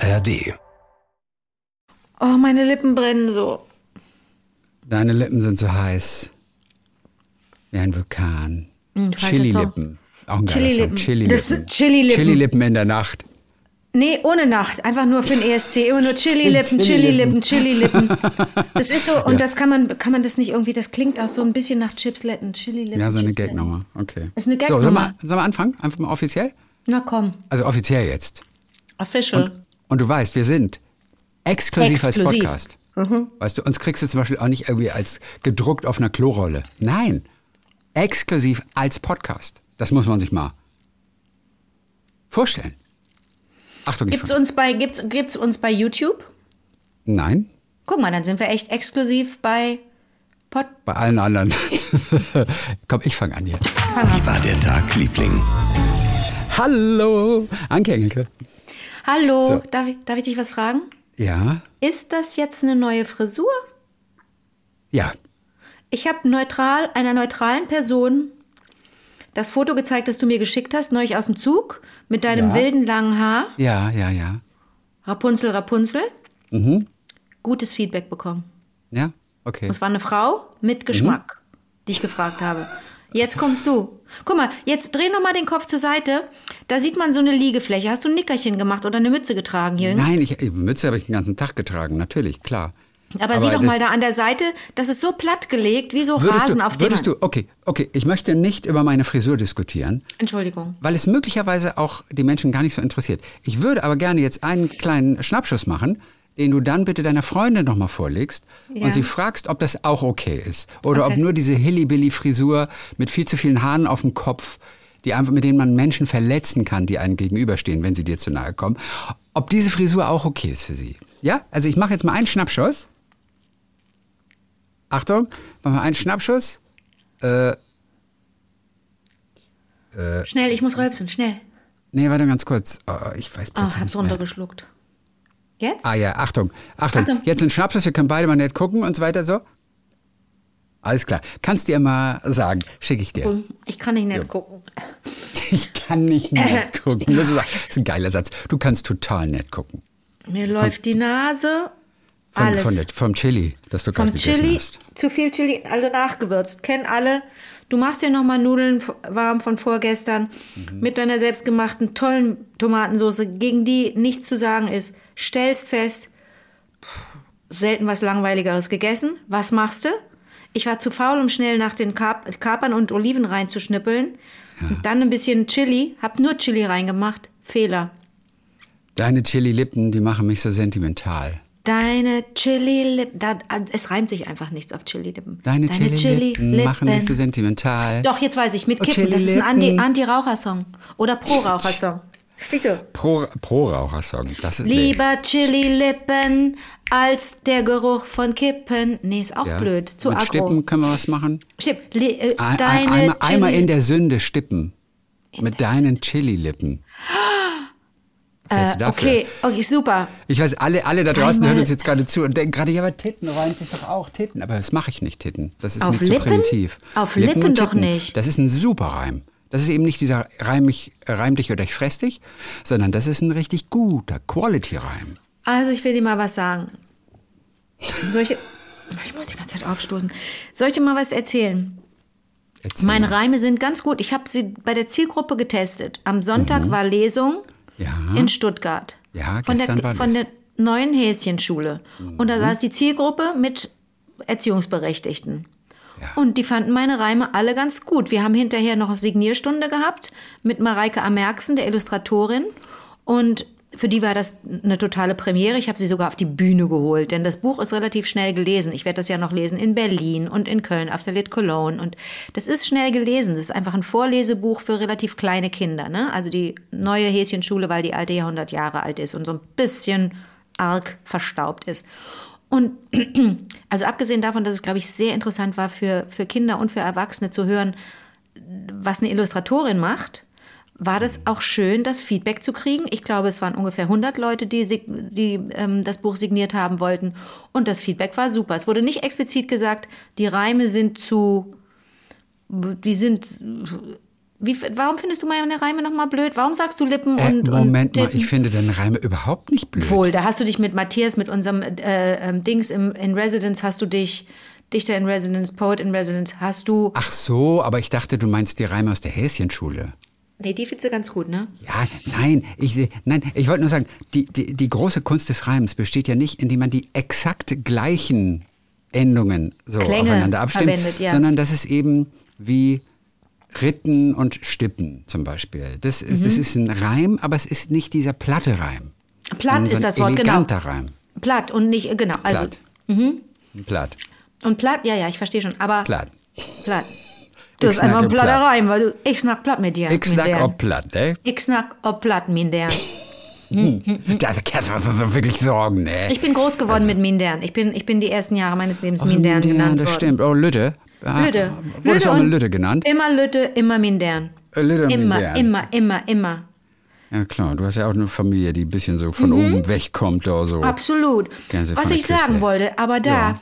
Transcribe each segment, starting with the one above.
ARD. Oh, meine Lippen brennen so. Deine Lippen sind so heiß. Wie ein Vulkan. Hm, Chili-Lippen. Auch ein geiler Chili-Lippen. Song. Das Chili-Lippen. sind Chili-Lippen. Chili-Lippen in der Nacht. Nee, ohne Nacht. Einfach nur für den ESC. Immer nur Chili-Lippen, Chili-Lippen, Chili-Lippen. Das ist so, und das kann man, kann man das nicht irgendwie, das klingt auch so ein bisschen nach Chipsletten. Chili-Lippen. Ja, so eine. Gagnummer. Okay. Das ist eine So, sollen Gagnummer. wir, sollen wir anfangen? Einfach mal offiziell? Na komm, Also offiziell jetzt. official. Und du weißt, wir sind exklusiv, als Exklusiv. Podcast. Weißt du, uns kriegst du zum Beispiel auch nicht irgendwie als gedruckt auf einer Klorolle. Nein, exklusiv als Podcast. Das muss man sich mal vorstellen. Achtung, ich Gibt's uns bei, gibt's, gibt's uns bei YouTube? Nein, Guck mal, dann sind wir echt exklusiv bei Pod. bei allen anderen. Komm, ich fange an hier. Wie war der Tag, Liebling? Hallo, Anke Engelke. Hallo, So. darf, ich, darf ich dich was fragen? Ja, Ist das jetzt eine neue Frisur? ja, Ich habe neutral, einer neutralen Person das Foto gezeigt, das du mir geschickt hast, neulich aus dem Zug, mit deinem Ja. wilden langen Haar. ja, ja, ja. Rapunzel, Rapunzel. Mhm. Gutes Feedback bekommen. Ja, okay. Es war eine Frau mit Geschmack, die ich gefragt habe. Jetzt kommst du. Guck mal, jetzt dreh noch mal den Kopf zur Seite. Da sieht man so eine Liegefläche. Hast du ein Nickerchen gemacht oder eine Mütze getragen, Jürgen? Nein, ich, Mütze habe ich den ganzen Tag getragen, natürlich, klar. Aber, sieh doch mal da an der Seite, das ist so platt gelegt, wie so Rasen du, auf dem. würdest du, okay, okay, ich möchte nicht über meine Frisur diskutieren, Entschuldigung. weil es möglicherweise auch die Menschen gar nicht so interessiert. Ich würde aber gerne jetzt einen kleinen Schnappschuss machen, den du dann bitte deiner Freundin nochmal vorlegst Ja. und sie fragst, ob das auch okay ist. Oder Okay. ob nur diese Hillybilly-Frisur mit viel zu vielen Haaren auf dem Kopf, die einfach, mit denen man Menschen verletzen kann, die einem gegenüberstehen, wenn sie dir zu nahe kommen, ob diese Frisur auch okay ist für sie. Ja? Also ich mache jetzt mal einen Schnappschuss. Achtung, machen wir einen Schnappschuss. Schnell, ich muss rülpsen, schnell. Nee, warte ganz kurz. Oh, ich weiß Ah, plötzlich hab's nicht mehr. Jetzt? Ah ja, Achtung, Achtung. Achtung. Jetzt ein Schnappschuss, wir können beide mal nett gucken und so weiter so. Alles klar. Kannst dir mal sagen, schicke ich dir. Ich kann nicht nett gucken. Ich kann nicht nett gucken. Das ist, das ist ein geiler Satz. Du kannst total nett gucken. Mir läuft die Nase. Von, Alles. Von der, vom Chili, das du gerade Vom gegessen Chili, hast. zu viel Chili, also nachgewürzt. Kennen alle. Du machst dir nochmal Nudeln warm von vorgestern Mhm. mit deiner selbstgemachten tollen Tomatensauce, gegen die nichts zu sagen ist. Stellst fest, pff, selten was Langweiligeres gegessen. Was machst du? Ich war zu faul, um schnell nach den Kap Kapern und Oliven reinzuschnippeln. Und dann ein bisschen Chili, hab nur Chili reingemacht. Fehler. Deine Chili-Lippen, die machen mich so sentimental. Deine Chili-Lippen, es reimt sich einfach nichts auf Chili-Lippen. Deine, Chili-Lippen machen mich so sentimental. Doch, jetzt weiß ich, mit Oh, Kippen. Das ist ein. Anti-Raucher-Song. Oder Pro-Raucher-Song. Bitte. Pro, pro Rauchersong. Das ist Lieber Chili-Lippen als der Geruch von Kippen. Nee, ist auch ja. blöd. Zu Mit aggro. Stippen können wir was machen. Stipp. Li- äh, Ein, deine ein, einmal, einmal Chili- in der Sünde stippen. Mit deinen Chili-Lippen. Was hältst du dafür? Äh, Okay, okay, super. Ich weiß, alle, alle da draußen Einmal- hören uns jetzt gerade zu und denken gerade, ja, aber Titten reimt sich doch auch Titten. Aber das mache ich nicht, Titten. Das ist Auf mir zu Lippen? primitiv. Auf Lippen und doch nicht. Das ist ein super Reim. Das ist eben nicht dieser Reim, mich, reim dich oder ich fress dich, sondern das ist ein richtig guter Quality-Reim. Also, ich will dir mal was sagen. Solche. Ich muss die ganze Zeit aufstoßen. Soll ich dir mal was erzählen? Erzähl Meine mal. Reime sind ganz gut. Ich habe sie bei der Zielgruppe getestet. Am Sonntag war Lesung Mhm. Ja. in Stuttgart. Ja, von gestern der, war Von Lesung. der neuen Häschenschule. Und Mhm. da saß die Zielgruppe mit Erziehungsberechtigten. Ja. Und die fanden meine Reime alle ganz gut. Wir haben hinterher noch eine Signierstunde gehabt mit Mareike Amerksen, der Illustratorin. Und für die war das eine totale Premiere. Ich habe sie sogar auf die Bühne geholt, denn das Buch ist relativ schnell gelesen. Ich werde das ja noch lesen in Berlin und in Köln, auf der Lit Cologne. Und das ist schnell gelesen. Das ist einfach ein Vorlesebuch für relativ kleine Kinder. Ne? Also die neue Häschenschule, weil die alte ja 100 Jahre alt ist und so ein bisschen arg verstaubt ist. Und also abgesehen davon, dass es, glaube ich, sehr interessant war für, für Kinder und für Erwachsene zu hören, was eine Illustratorin macht, war das auch schön, das Feedback zu kriegen. Ich glaube, es waren ungefähr 100 Leute, die, die ähm, das Buch signiert haben wollten. Und das Feedback war super. Es wurde nicht explizit gesagt, die Reime sind zu, die sind Wie, warum findest du meine Reime nochmal blöd? Warum sagst du Lippen Äh, und Moment und mal, ich finde deine Reime überhaupt nicht blöd. Wohl, da hast du dich mit Matthias, mit unserem äh, ähm, Dings im, in Residence, hast du dich, Dichter in Residence, Poet in Residence, hast du. Ach so, aber ich dachte, du meinst die Reime aus der Häschenschule. Nee, die findest du ganz gut, ne? Ja, nein, ich, nein, ich wollte nur sagen, die, die, die große Kunst des Reims besteht ja nicht, indem man die exakt gleichen Endungen so Klänge aufeinander abstimmt, verwendet, ja. sondern das ist eben wie Ritten und Stippen zum Beispiel. Das ist, Mhm. das ist ein Reim, aber es ist nicht dieser platte Reim. Platt so ist ein das Wort, genau. eleganter Reim. Platt und nicht, genau. Also, Platt. Platt. Und platt, ja, ja, ich verstehe schon, aber. Platt. Platt. Das Ich ist einfach ein snacke platter platt. Reim, weil du, ich snack platt mit dir. Ich snack auch platt, ne? Ich snack ob platt, min der. Das kannst du so wirklich sagen, ne? Ich bin groß geworden mit Mindern. Ich bin, ich bin die ersten Jahre meines Lebens Also Mindern Mindern, genannt das worden. stimmt. Oh, Lütte. Ah, Lütte. Wurdest du auch mal Lütte genannt? Immer Lütte, immer Mindern. Äh, Lütte und Immer, Mindern. immer, immer, immer. Ja klar, du hast ja auch eine Familie, die ein bisschen so von oben wegkommt oder so. Mhm. Absolut. Was ich sagen Küste. wollte, aber da Ja.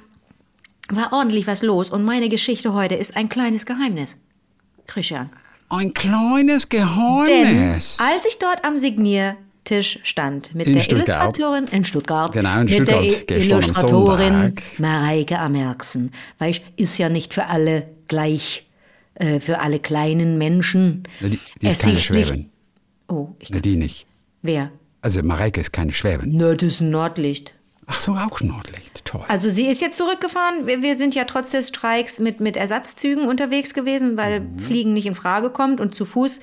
War ordentlich was los und meine Geschichte heute ist ein kleines Geheimnis. Christian. Ein kleines Denn Geheimnis. als ich dort am Signiertisch stand mit In der Stuttgart. Illustratorin in Stuttgart, Genau, in mit Stuttgart, der gestern Illustratorin. Mareike Amerksen, weil ich ist ja nicht für alle gleich, äh, für alle kleinen Menschen. Die, die ist keine Schwäbin. Oh, ich, Ne, die nicht. wer? Also Mareike ist keine Schwäbin. Nö, das ist ein Nordlicht. Ach so, auch Nordlicht. Toll. Also sie ist jetzt zurückgefahren. Wir, wir sind ja trotz des Streiks mit, mit Ersatzzügen unterwegs gewesen, weil Mhm. Fliegen nicht in Frage kommt und zu Fuß.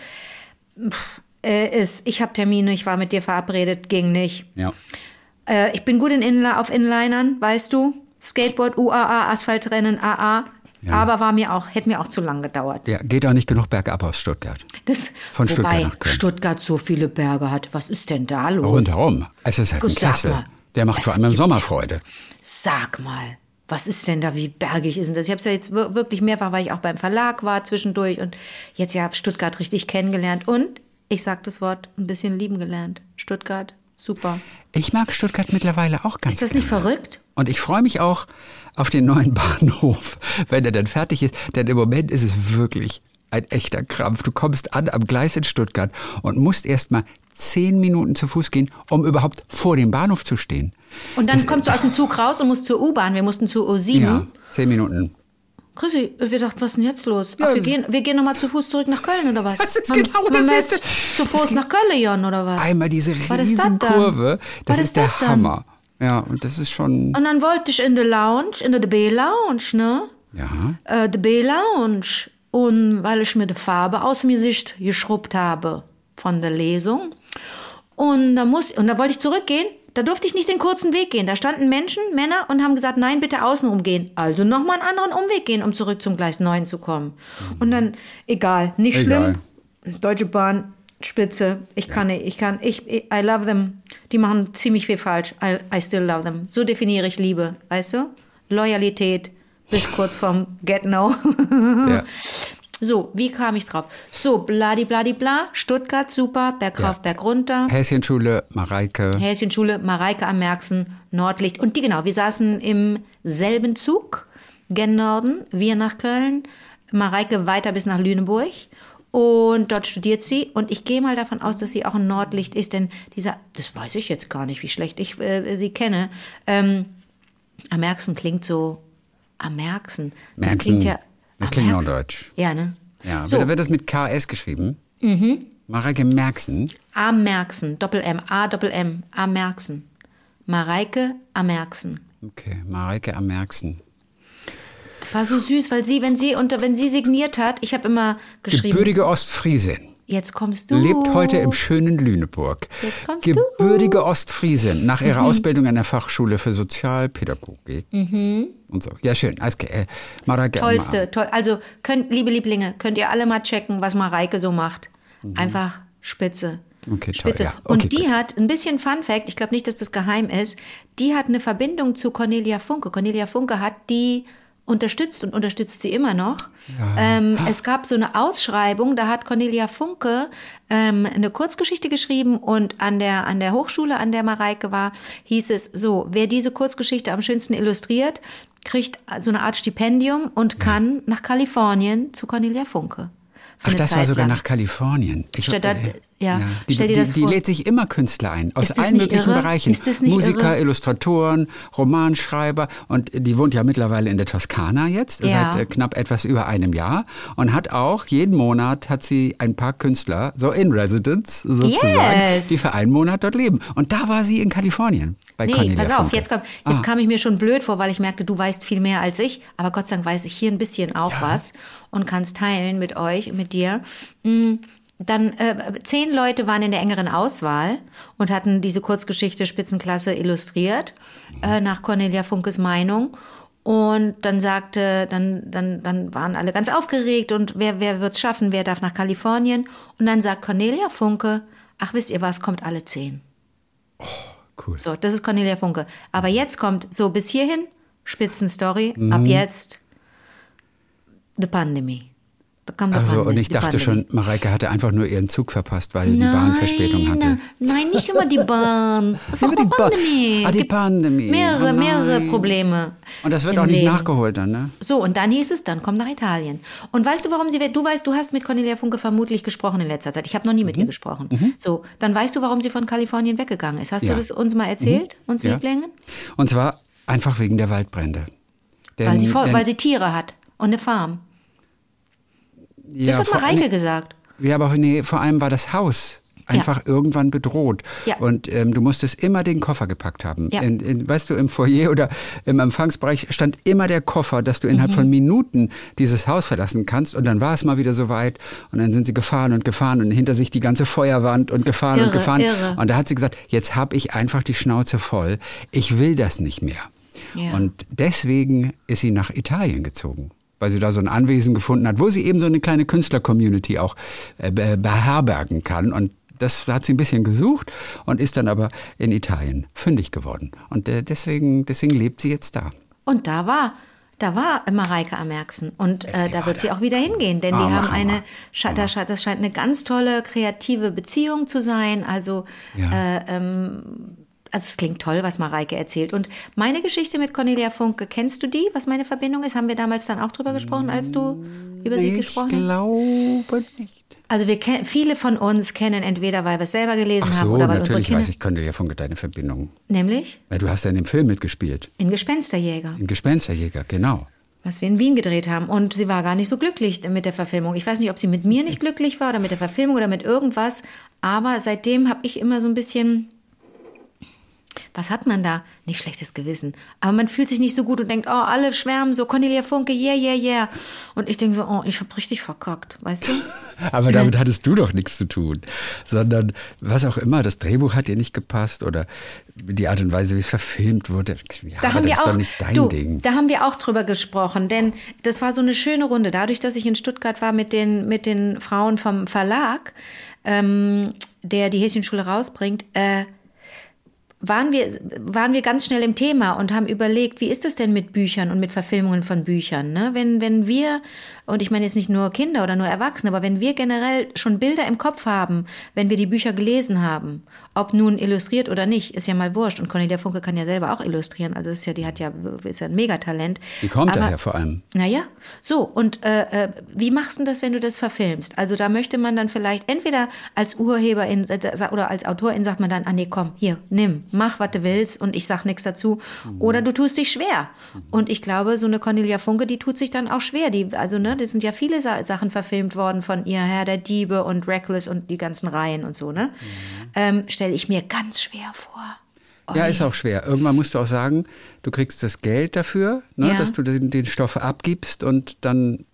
Pff, äh, ist, ich habe Termine, ich war mit dir verabredet, ging nicht. ja. Äh, ich bin gut in Inla auf Inlinern, weißt du. Skateboard, UAA, Asphaltrennen, AA. Aber war mir auch, hätte mir auch zu lang gedauert. ja, geht auch nicht genug bergab aus Stuttgart. Das, Von Stuttgart nach Köln. Stuttgart so viele Berge hat. Was ist denn da los? Rundherum. Es ist halt ein Gut, sag Kessel. mal. Der macht vor Es allem im Sommer Freude. Sag mal, was ist denn da, wie bergig ist denn das? Ich habe es ja jetzt wir- wirklich mehrfach, weil ich auch beim Verlag war zwischendurch und jetzt ja Stuttgart richtig kennengelernt und ich sag das Wort ein bisschen lieben gelernt. Stuttgart, super. Ich mag Stuttgart mittlerweile auch ganz Ist das nicht gerne. verrückt? Und ich freue mich auch auf den neuen Bahnhof, wenn er dann fertig ist. Denn im Moment ist es wirklich ein echter Krampf. Du kommst an am Gleis in Stuttgart und musst erst mal zehn Minuten zu Fuß gehen, um überhaupt vor dem Bahnhof zu stehen. Und dann kommst du aus dem Zug raus und musst zur U-Bahn. Wir mussten zur U7. Ja, zehn Minuten. Chrissy, wir dachten, was ist denn jetzt los? Ja, Ach, wir, das- gehen, wir gehen nochmal zu Fuß zurück nach Köln oder was? Das ist Haben- genau haben das Erste. Zu Fuß nach Köln, Jon, oder was? Einmal diese das riesen dann? Kurve. Das ist der das dann? Hammer. Ja, und das ist schon. Und dann wollte ich in der Lounge, in der B-Lounge, ne? Ja. äh, die B-Lounge. Und weil ich mir die Farbe aus dem Gesicht geschrubbt habe von der Lesung. Und da, muss, und da wollte ich zurückgehen. Da durfte ich nicht den kurzen Weg gehen. Da standen Menschen, Männer und haben gesagt, nein, bitte außenrum gehen. Also nochmal einen anderen Umweg gehen, um zurück zum Gleis 9 zu kommen. Und dann, egal, nicht Egal. schlimm. Deutsche Bahn, Spitze. Ich kann nicht, ich kann, ich, I love them. Die machen ziemlich viel falsch. I, I still love them. So definiere ich Liebe, weißt du? Loyalität bis kurz vorm Get No. ja. So, wie kam ich drauf? So, bladi bladi bla, Stuttgart, super, Berg rauf, Ja. Berg runter. Häschenschule, Mareike. Häschenschule, Mareike am Märksen, Nordlicht. Und die genau, wir saßen im selben Zug, gen Norden, wir nach Köln, Mareike weiter bis nach Lüneburg. Und dort studiert sie. Und ich gehe mal davon aus, dass sie auch ein Nordlicht ist, denn dieser, das weiß ich jetzt gar nicht, wie schlecht ich äh, sie kenne. Ähm, am Märksen klingt so, am Märksen. Das Merksen. klingt ja. Das klingt Märksen. norddeutsch. Ja, ne? Ja, So. wird, wird das mit KS geschrieben? Mhm. Mareike Merksen. Am Märksen, Doppel-M, A, Doppel-M, am Märksen. Mareike am Märksen. Okay, Mareike am Merksen. Das war so süß, weil sie, wenn sie unter, wenn sie signiert hat, ich habe immer geschrieben, Gebürtige Ostfriesin. Jetzt kommst du. Lebt heute im schönen Lüneburg. Jetzt kommst du. Gebürtige Ostfriesin. Nach ihrer Ausbildung an der Fachschule für Sozialpädagogik. Und so. Ja, schön. Alles. Äh, Mareike Tollste, toll. Also, könnt, liebe Lieblinge, könnt ihr alle mal checken, was Mareike so macht. Einfach spitze. Mhm. Okay, toll, Spitze. ja. Okay, Und die gut. hat, ein bisschen Fun Fact, ich glaube nicht, dass das geheim ist, die hat eine Verbindung zu Cornelia Funke. Cornelia Funke hat die unterstützt und unterstützt sie immer noch. Ähm, es gab so eine Ausschreibung, da hat Cornelia Funke ähm, eine Kurzgeschichte geschrieben und an der, an der Hochschule, an der Mareike war, hieß es so, wer diese Kurzgeschichte am schönsten illustriert, kriegt so eine Art Stipendium und kann nach Kalifornien zu Cornelia Funke. Ach, das war Zeit sogar lang. nach Kalifornien. Ich, Statt dat- ja, Die, stell dir die, das die vor. lädt sich immer Künstler ein, aus allen möglichen irre? Bereichen. Ist das nicht Musiker, irre? Illustratoren, Romanschreiber. Und die wohnt ja mittlerweile in der Toskana jetzt, Ja. seit äh, knapp etwas über einem Jahr. Und hat auch, jeden Monat hat sie ein paar Künstler, so in Residence sozusagen, Yes. die für einen Monat dort leben. Und da war sie in Kalifornien. Bei Nee, Cornelia pass auf, Funke. jetzt, kommt, jetzt Ah. kam ich mir schon blöd vor, weil ich merkte, du weißt viel mehr als ich. Aber Gott sei Dank weiß ich hier ein bisschen auch was und kann es teilen mit euch, mit dir. Mm, Dann äh, zehn Leute waren in der engeren Auswahl und hatten diese Kurzgeschichte Spitzenklasse illustriert, äh, nach Cornelia Funkes Meinung. Und dann sagte, dann, dann, dann waren alle ganz aufgeregt und wer, wer wird's schaffen, wer darf nach Kalifornien? Und dann sagt Cornelia Funke, ach wisst ihr was, kommt alle zehn. Cool. So, das ist Cornelia Funke. Aber jetzt kommt so bis hierhin Spitzenstory. Ab jetzt the Pandemie. Also, Pandemie, und ich dachte Pandemie. schon, Mareike hatte einfach nur ihren Zug verpasst, weil die Bahn Verspätung hatte. Nein, nein, nicht immer die Bahn. Das ist auch die die Bahn. Pandemie. Ah, die Es Pandemie. Mehrere, Oh mehrere nein. Probleme. Und das wird auch nicht Leben. nachgeholt dann, ne? So, und dann hieß es, dann komm nach Italien. Und weißt du, warum sie, du weißt, du hast mit Cornelia Funke vermutlich gesprochen in letzter Zeit. Ich habe noch nie mit Mhm. ihr gesprochen. So, dann weißt du, warum sie von Kalifornien weggegangen ist. Hast Ja. Mhm. du das uns mal erzählt, uns Ja. Lieblingen? Und zwar einfach wegen der Waldbrände. Denn, Weil sie, denn, weil sie Tiere hat und eine Farm. Ja, das hat Mareike allem- gesagt. Ja, aber nee, vor allem war das Haus einfach irgendwann bedroht. Ja. Und ähm, du musstest immer den Koffer gepackt haben. Ja. In, in, weißt du, im Foyer oder im Empfangsbereich stand immer der Koffer, dass du innerhalb Mhm. von Minuten dieses Haus verlassen kannst. Und dann war es mal wieder soweit. Und dann sind sie gefahren und gefahren und hinter sich die ganze Feuerwand und gefahren und Irre, gefahren. irre. Und da hat sie gesagt, jetzt habe ich einfach die Schnauze voll. Ich will das nicht mehr. Ja. Und deswegen ist sie nach Italien gezogen. Weil sie da so ein Anwesen gefunden hat, wo sie eben so eine kleine Künstler-Community auch äh, be- beherbergen kann. Und das hat sie ein bisschen gesucht und ist dann aber in Italien fündig geworden. Und äh, deswegen, deswegen lebt sie jetzt da. Und da war, da war Mareike am. Und äh, da wird sie auch wieder hingehen, denn die Hammer, haben eine, Hammer, sche- das scheint eine ganz tolle kreative Beziehung zu sein. Also, Ja. äh, ähm, also es klingt toll, was Mareike erzählt. Und meine Geschichte mit Cornelia Funke, kennst du die, was meine Verbindung ist? Haben wir damals dann auch drüber gesprochen, als du über sie ich gesprochen hast? glaube nicht. Also wir kennen, viele von uns kennen entweder, weil wir es selber gelesen Ach haben so, oder weil unsere natürlich Kinder. weiß ich, ja von deine Verbindung. Nämlich Weil du hast ja in dem Film mitgespielt. in Gespensterjäger. In Gespensterjäger, genau. was wir in Wien gedreht haben. Und sie war gar nicht so glücklich mit der Verfilmung. Ich weiß nicht, ob sie mit mir nicht glücklich war oder mit der Verfilmung oder mit irgendwas. Aber seitdem habe ich immer so ein bisschen. Was hat man da? Nicht schlechtes Gewissen. Aber man fühlt sich nicht so gut und denkt, oh, alle schwärmen so, Cornelia Funke, yeah, yeah, yeah. Und ich denke so, oh, ich habe richtig verkackt, weißt du? Aber damit hattest du doch nichts zu tun, sondern was auch immer, das Drehbuch hat dir nicht gepasst oder die Art und Weise, wie es verfilmt wurde. Ja, Da haben das wir ist auch, doch nicht dein du, Ding. Da haben wir auch drüber gesprochen, denn das war so eine schöne Runde. Dadurch, dass ich in Stuttgart war mit den, mit den Frauen vom Verlag, ähm, der die Häschenschule rausbringt, äh, waren wir, waren wir ganz schnell im Thema und haben überlegt, wie ist es denn mit Büchern und mit Verfilmungen von Büchern? Ne? Wenn, wenn wir, und ich meine jetzt nicht nur Kinder oder nur Erwachsene, aber wenn wir generell schon Bilder im Kopf haben, wenn wir die Bücher gelesen haben, ob nun illustriert oder nicht, ist ja mal wurscht. Und Cornelia Funke kann ja selber auch illustrieren. Also ist ja, die hat ja, ist ja ein Megatalent. Die kommt Aber- daher vor allem. naja, so, und äh, äh, wie machst du das, wenn du das verfilmst? Also da möchte man dann vielleicht entweder als Urheberin äh, oder als Autorin sagt man dann, ah nee, komm, hier, nimm, mach, was du willst und ich sag nichts dazu. Oder du tust dich schwer. Und ich glaube, so eine Cornelia Funke, die tut sich dann auch schwer. Die, also, ne, das sind ja viele Sa Sachen verfilmt worden von ihr, Herr der Diebe und Reckless und die ganzen Reihen und so, ne? Ähm, Stelle ich mir ganz schwer vor. Ja, ist auch schwer. Irgendwann musst du auch sagen, du kriegst das Geld dafür, ne, Ja. dass du den, den Stoff abgibst und dann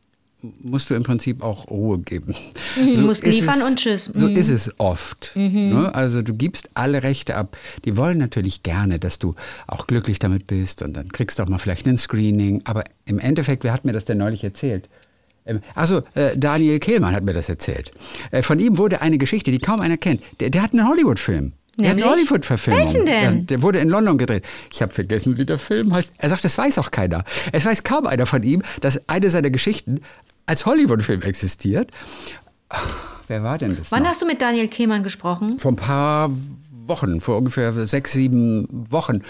musst du im Prinzip auch Ruhe geben. Du musst liefern es, und tschüss. So Mhm. ist es oft. Ne? Also du gibst alle Rechte ab. Die wollen natürlich gerne, dass du auch glücklich damit bist und dann kriegst du auch mal vielleicht ein Screening. Aber im Endeffekt, wer hat mir das denn neulich erzählt? Also äh, Daniel Kehlmann hat mir das erzählt. Äh, von ihm wurde eine Geschichte, die kaum einer kennt. Der, der hat einen Hollywood-Film. Der hat eine Nämlich? Hollywood-Verfilmung. Welchen denn? Ja, der wurde in London gedreht. Ich habe vergessen, wie der Film heißt. Er sagt, das weiß auch keiner. Es weiß kaum einer von ihm, dass eine seiner Geschichten als Hollywood-Film existiert. Wer war denn das? Wann noch? hast du mit Daniel Kehmann gesprochen? Vor ein paar Wochen, vor ungefähr sechs, sieben Wochen.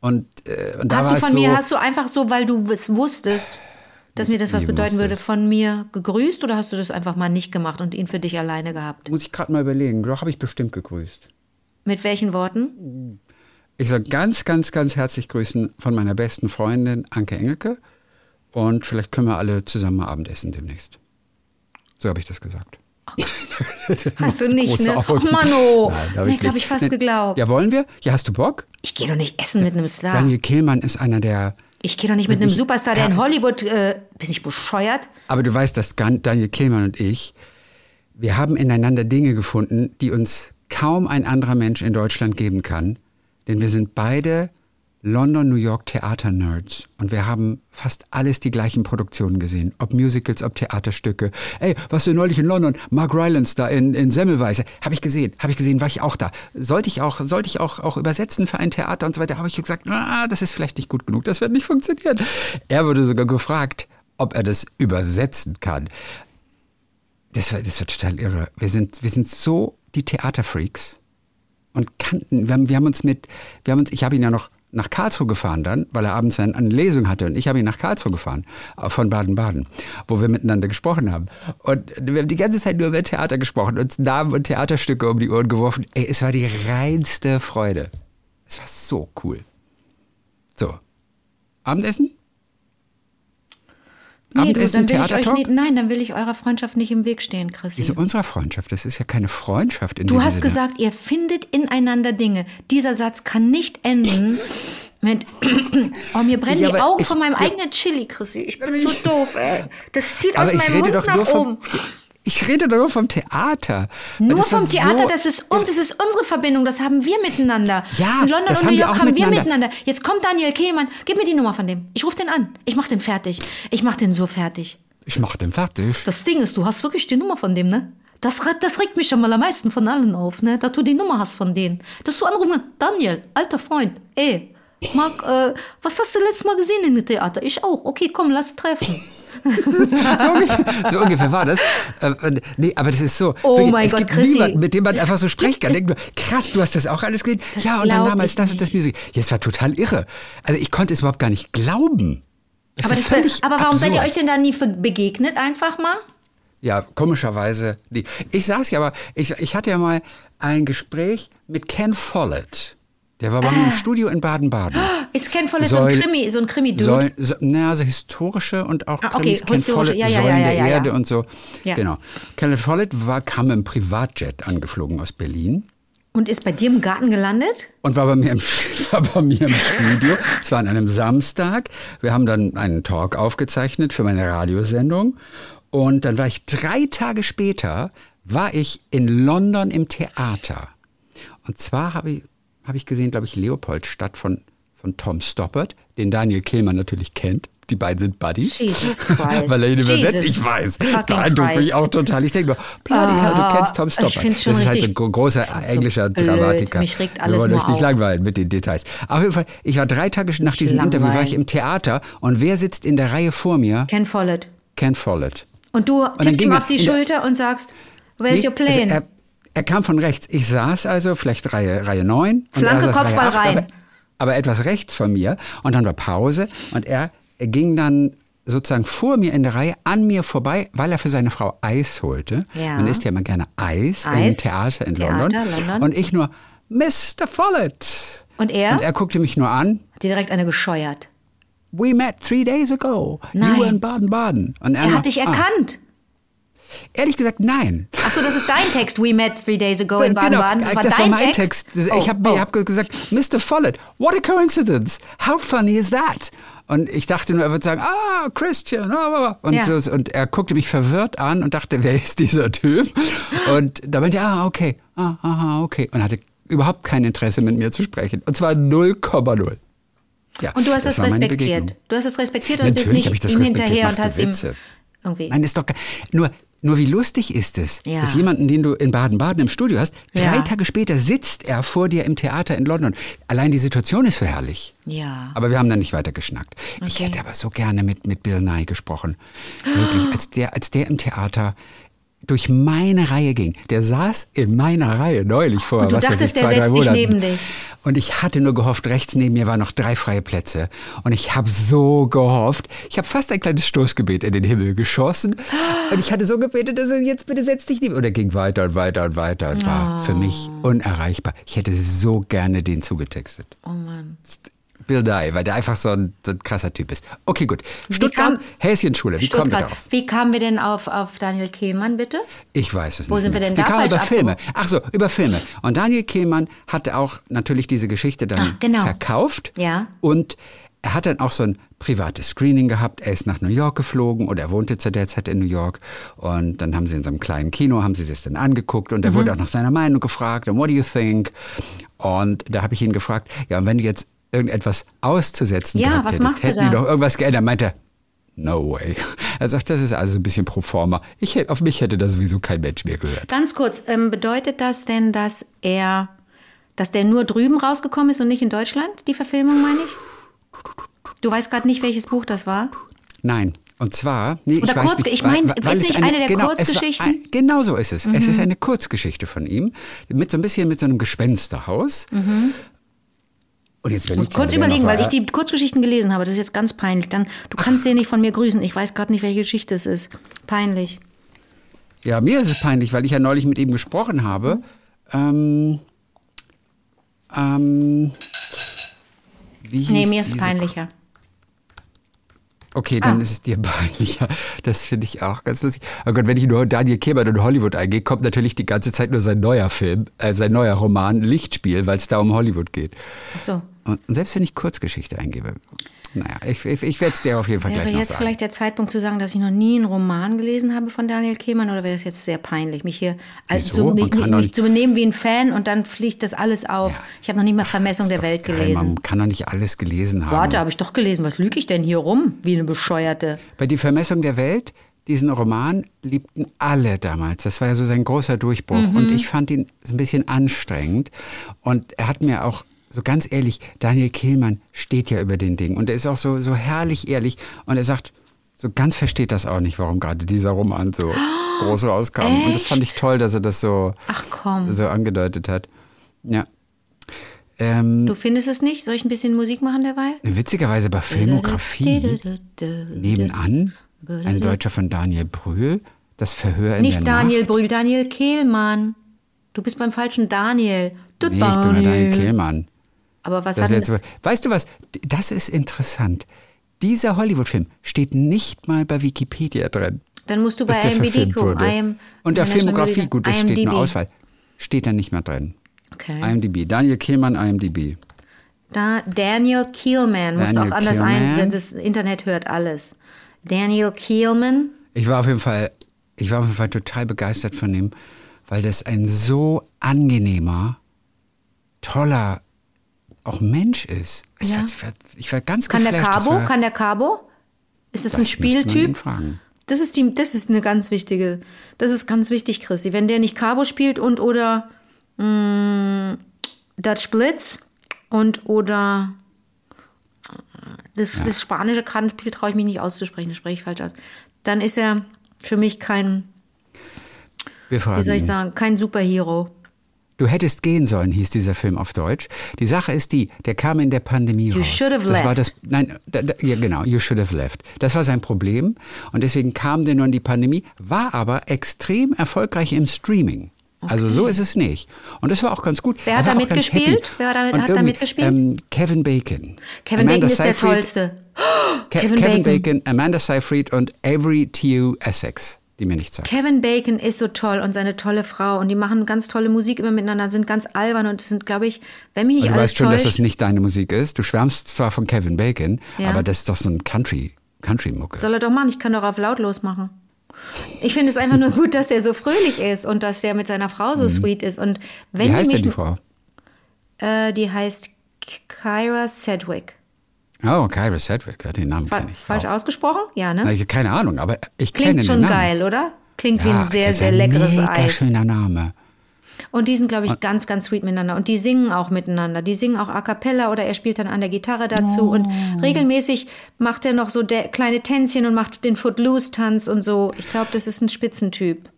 Und, äh, und da Hast du von so, mir, hast du einfach so, weil du es wusstest, dass mir das was bedeuten würde, von mir gegrüßt oder hast du das einfach mal nicht gemacht und ihn für dich alleine gehabt? Muss ich gerade mal überlegen. Doch, habe ich bestimmt gegrüßt. Mit welchen Worten? Ich soll ganz, ganz, ganz herzlich grüßen von meiner besten Freundin Anke Engelke. Und vielleicht können wir alle zusammen mal Abendessen demnächst. So habe ich das gesagt. Hast du nicht, ne? Augen. Ach, Mano. Nein, hab Jetzt habe ich fast geglaubt. Ja, wollen wir? Ja, hast du Bock? Ich gehe doch nicht essen mit einem Star. Daniel Kehlmann ist einer der. Ich gehe doch nicht mit einem? Superstar, der in. Hollywood. Äh, bin ich bescheuert? Aber du weißt, dass Daniel Kehlmann und ich, wir haben ineinander Dinge gefunden, die uns kaum ein anderer Mensch in Deutschland geben kann. Denn wir sind beide London, New York Theater-Nerds. Und wir haben fast alles die gleichen Produktionen gesehen. Ob Musicals, ob Theaterstücke. Ey, was du neulich in London, Mark Rylance da in, in Semmelweise. Habe ich gesehen, habe ich gesehen, war ich auch da. Sollte ich auch, sollte ich auch, auch übersetzen für ein Theater und so weiter, habe ich gesagt, ah, das ist vielleicht nicht gut genug, das wird nicht funktionieren. Er wurde sogar gefragt, ob er das übersetzen kann. Das war, das war total irre. Wir sind, wir sind so die Theaterfreaks und kannten, wir haben, wir haben uns mit, wir haben uns, ich habe ihn ja noch nach Karlsruhe gefahren dann, weil er abends eine, Lesung hatte und ich habe ihn nach Karlsruhe gefahren, äh, von Baden-Baden, wo wir miteinander gesprochen haben. Und wir haben die ganze Zeit nur über Theater gesprochen, uns Namen und Theaterstücke um die Ohren geworfen. Ey, es war die reinste Freude. Es war so cool. So. Abendessen? Nee, du, Abendessen, dann will ich euch Theatertalk? nicht, nein, dann will ich eurer Freundschaft nicht im Weg stehen, Chrissy. Wieso unserer Freundschaft? Das ist ja keine Freundschaft in Du hast Sinne. gesagt, ihr findet ineinander Dinge. Dieser Satz kann nicht enden mit Oh, mir brennen Ja, die Augen ich- von meinem ja. eigenen Chili, Chrissy. Ich bin so doof, ey. Das zieht aus ich meinem Mund nach nur vom. Ich rede doch nur vom Theater. Nur vom Theater, so- das ist uns, das ist unsere Verbindung, das haben wir miteinander. Ja, In London und haben New wir York auch haben wir miteinander. miteinander. Jetzt kommt Daniel Kehlmann, gib mir die Nummer von dem. Ich rufe den an. Ich mach den fertig. Ich mach den so fertig. Ich mach den fertig. Das Ding ist, du hast wirklich die Nummer von dem, ne? Das, das regt mich schon mal am meisten von allen auf, ne? Dass du die Nummer hast von denen. Dass du anrufen Daniel, alter Freund, ey, Marc, äh, was hast du letztes Mal gesehen in dem Theater? Ich auch. Okay, komm, lass treffen. So ungefähr, so ungefähr war das. Äh, nee, aber das ist so. Oh Wirklich, mein es Gott, gibt Chrissy. niemanden, mit dem man einfach so sprechen kann. Denkt nur, krass, du hast das auch alles gesehen? Das ja, und dann damals das und das Music. Ja, es war total irre. Also ich konnte es überhaupt gar nicht glauben. Das Aber, das, völlig aber warum seid ihr absurd. euch denn da nie be- begegnet einfach mal? Ja, komischerweise. Nee. Ich saß ja aber, ich, ich hatte ja mal ein Gespräch mit Ken Follett. Der war bei mir im Studio in Baden-Baden. Ist Ken Follett so ein Krimi, so ein Krimi-Dude? Soll, so, na, also historische und auch Ah, okay, Krimis, Ken historische, Follett, ja, ja, Säulen ja, der ja, ja. Erde und so. Ja. Genau. Ken Follett war, kam im Privatjet angeflogen aus Berlin Und ist bei dir im Garten gelandet? und war bei mir im, war bei mir im Studio. Es war an einem Samstag. Wir haben dann einen Talk aufgezeichnet für meine Radiosendung. Und dann war ich drei Tage später, war ich in London im Theater. Und zwar habe ich, habe ich gesehen, glaube ich, Leopoldstadt von, von Tom Stoppard, den Daniel Kehlmann natürlich kennt. Die beiden sind Buddies. Jesus Christ. Weil er ihn übersetzt. Ich weiß. Beeindruckt mich auch total. Ich denke nur, bloody hell, du kennst Tom ich Stoppard. das ist halt so ein großer so englischer blöd. Dramatiker. Mich regt Wir alles wollen nur euch nicht auf. langweilen mit den Details. Auf jeden Fall, ich war drei Tage nach diesem Interview, war ich langweilen. im Theater und wer sitzt in der Reihe vor mir? Ken Follett. Ken Follett. Und du dann tippst ihm auf die Schulter und sagst, where's Nee, your plane? also er, er kam von rechts. Ich saß also vielleicht Reihe, Reihe 9. und Flanke, er Kopfball Reihe 8, rein. Aber, aber etwas rechts von mir. Und dann war Pause und er, er ging dann sozusagen vor mir in der Reihe an mir vorbei, weil er für seine Frau Eis holte. Ja. Man isst ja immer gerne Eis, Eis. im Theater in Theater, London. London. Und ich nur, Mr. Follett. Und er? Und er guckte mich nur an. Hat dir direkt eine gescheuert. We met three days ago. Nein. You were in Baden-Baden. Er nur, hat dich ah, erkannt. Ehrlich gesagt, nein. Achso, das ist dein Text. We met three days ago in Genau, Baden-Baden. Das war das dein war mein Text. Text. Oh, Ich habe oh. hab gesagt, Mr. Follett, what a coincidence. How funny is that? Und ich dachte nur, er würde sagen, ah, Christian. ah, ah, ah. Und, Ja. so, und er guckte mich verwirrt an und dachte, wer ist dieser Typ? Und da meinte er, ah, okay, ah, aha, okay. Und hatte überhaupt kein Interesse, mit mir zu sprechen. Und zwar 0,0. Ja, Und du hast das, meine respektiert. Du hast es respektiert und Natürlich bist nicht ich das ihm hinterher und hast ihm Witze? irgendwie. Nein, ist doch nur nur wie lustig ist es, Ja. dass jemanden, den du in Baden-Baden im Studio hast, drei Ja. Tage später sitzt er vor dir im Theater in London. Allein die Situation ist so herrlich. Ja. Aber wir haben dann nicht weiter geschnackt. Ich Okay. hätte aber so gerne mit, mit Bill Nye gesprochen. Wirklich, als der, als der im Theater durch meine Reihe ging. Der saß in meiner Reihe neulich vor Und du was weiß dachtest, ich, der zwei, drei setzt dich neben dich. Und ich hatte nur gehofft, rechts neben mir waren noch drei freie Plätze. Und ich habe so gehofft. Ich habe fast ein kleines Stoßgebet in den Himmel geschossen. Und ich hatte so gebetet, dass er jetzt bitte setz dich neben. Und er ging weiter und weiter und weiter und war für mich unerreichbar. Ich hätte so gerne den zugetextet. Oh Mann. Bill Nye, weil der einfach so ein, so ein krasser Typ ist. Okay, gut. Stuttgart, Häschenschule. Wie kommen wir Stuttgart. darauf? Wie kamen wir denn auf, auf Daniel Kehlmann, bitte? Ich weiß es Wo nicht. sind wir denn wir da kamen falsch über Filme. Ach so, über Filme. Und Daniel Kehlmann hatte auch natürlich diese Geschichte dann Ah, genau. verkauft. Ja. Und er hat dann auch so ein privates Screening gehabt. Er ist nach New York geflogen oder er wohnte zu der Zeit in New York. Und dann haben sie in so einem kleinen Kino, haben sie sich dann angeguckt und er Mhm. wurde auch nach seiner Meinung gefragt. Und what do you think? Und da habe ich ihn gefragt, ja, und wenn du jetzt irgendetwas auszusetzen Ja, gehabt was hättest, machst du hätten da? die doch irgendwas geändert. Er meinte, No way. Er sagt, das ist also ein bisschen pro forma. Ich, auf mich hätte da sowieso kein Mensch mehr gehört. Ganz kurz, ähm, bedeutet das denn, dass er, dass der nur drüben rausgekommen ist und nicht in Deutschland, die Verfilmung, meine ich? Du weißt gerade nicht, welches Buch das war? Nein. Und zwar, nee, Oder ich weiß Kurz- nicht, ich mein, weil- ist nicht eine der genau, Kurzgeschichten? Mhm. Ein, genau so ist es. Es ist eine Kurzgeschichte von ihm, mit so ein bisschen mit so einem Gespensterhaus. Und jetzt will Ich muss kurz überlegen, weil ich die Kurzgeschichten gelesen habe. Das ist jetzt ganz peinlich. Dann, du kannst den nicht von mir grüßen. Ich weiß gerade nicht, welche Geschichte es ist. Peinlich. Ja, mir ist es peinlich, weil ich ja neulich mit ihm gesprochen habe. Ähm, ähm, wie hieß Nee, mir ist diese- peinlicher. Okay, dann Ah. ist es dir peinlicher. Das finde ich auch ganz lustig. Oh Gott, wenn ich nur Daniel Kehlmann und Hollywood eingehe, kommt natürlich die ganze Zeit nur sein neuer Film, äh, sein neuer Roman Lichtspiel, weil es da um Hollywood geht. Ach so. Und selbst wenn ich Kurzgeschichte eingebe, naja, ich, ich, ich werde es dir auf jeden Fall Wäre gleich noch jetzt sagen. vielleicht der Zeitpunkt zu sagen, dass ich noch nie einen Roman gelesen habe von Daniel Kehlmann oder wäre das jetzt sehr peinlich, mich hier also Man mich, mich, mich zu benehmen wie ein Fan und dann fliegt das alles auf. Ja. Ich habe noch nicht mal Vermessung der Welt geil, gelesen. Man kann doch nicht alles gelesen haben. Warte, habe ich doch gelesen. Was lüge ich denn hier rum? Wie eine Bescheuerte. Bei Die Vermessung der Welt, diesen Roman liebten alle damals. Das war ja so sein großer Durchbruch. Mhm. Und ich fand ihn ein bisschen anstrengend. Und er hat mir auch, so ganz ehrlich, Daniel Kehlmann steht ja über den Ding. Und er ist auch so, so herrlich ehrlich. Und er sagt, so ganz versteht das auch nicht, warum gerade dieser Roman so groß rauskam. Und das fand ich toll, dass er das so, so angedeutet hat. Ja. Ähm, Du findest es nicht? Soll ich ein bisschen Musik machen derweil? witzigerweise bei Filmografie nebenan ein Deutscher von Daniel Brühl, das Verhör in der Nicht Daniel Nacht. Brühl, Daniel Kehlmann. Du bist beim falschen Daniel. Du Nee, ich bin bei Daniel Kehlmann. Aber was Das hat letzte. Weißt du was? Das ist interessant. Dieser Hollywood-Film steht nicht mal bei Wikipedia drin. Dann musst du bei IMDb gucken. IM, Und der Filmografie, gut, das steht IMDb. nur Auswahl. Steht da nicht mehr drin. Okay. IMDb. Daniel Kehlmann, IMDb. Da, Daniel Keelman. Musst Daniel auch anders ein. Keelman. Das Internet hört alles. Daniel Keelman. Ich war auf jeden Fall, ich war auf jeden Fall total begeistert von ihm, weil das ein so angenehmer, toller, auch Mensch ist. Ich, Ja. war, ich, war, ich war ganz Kann der geflasht. Das Cabo? war, Kann der Cabo? Ist das, das ein Spieltyp? Das ist, die, das ist eine ganz wichtige, das ist ganz wichtig, Christi. Wenn der nicht Cabo spielt und oder mh, Dutch Blitz und oder äh, das, das spanische Kartenspiel traue ich mich nicht auszusprechen, das spreche ich falsch aus. Dann ist er für mich kein, wie soll ich sagen, kein Superhero. Du hättest gehen sollen, hieß dieser Film auf Deutsch. Die Sache ist die, der kam in der Pandemie You raus. should have das war left. das, nein, da, da, ja genau, you should have left. Das war sein Problem und deswegen kam der nur in die Pandemie, war aber extrem erfolgreich im Streaming. Also so ist es nicht. Und das war auch ganz gut. Wer Er hat da mitgespielt? Wer hat da- Und hat da mitgespielt? Ähm, Kevin Bacon. Kevin Amanda Bacon ist der tollste. Ke Kevin Kevin, Bacon. Bacon. Amanda Seyfried und Avery T.U. Essex, die mir nichts sagt. Kevin Bacon ist so toll und seine tolle Frau und die machen ganz tolle Musik immer miteinander, sind ganz albern und sind, glaube ich, wenn mich nicht Du alles weißt schon, dass täuscht, das nicht deine Musik ist. Du schwärmst zwar von Kevin Bacon, Ja. aber das ist doch so ein Country, Country-Mucke. Soll er doch machen, ich kann doch auf lautlos machen. Ich finde es einfach nur gut, dass der so fröhlich ist und dass der mit seiner Frau so sweet ist. Und wenn Mhm. Wie heißt die denn mich, die Frau? Äh, die heißt Kyra Sedgwick. Oh, Kyra Sedgwick, ja, den Namen Fa kenne ich. falsch auch. ausgesprochen? Ja, ne? Na, keine Ahnung, aber ich kenne Klingt den schon Namen. geil, oder? Klingt wie Ja, ein sehr, sehr ein leckeres mega Eis. schöner Name. Und die sind, glaube ich, ganz, ganz sweet miteinander. Und die singen auch miteinander. Die singen auch a cappella oder er spielt dann an der Gitarre dazu. Und regelmäßig macht er noch so kleine Tänzchen und macht den Footloose-Tanz und so. Ich glaube, das ist ein Spitzentyp.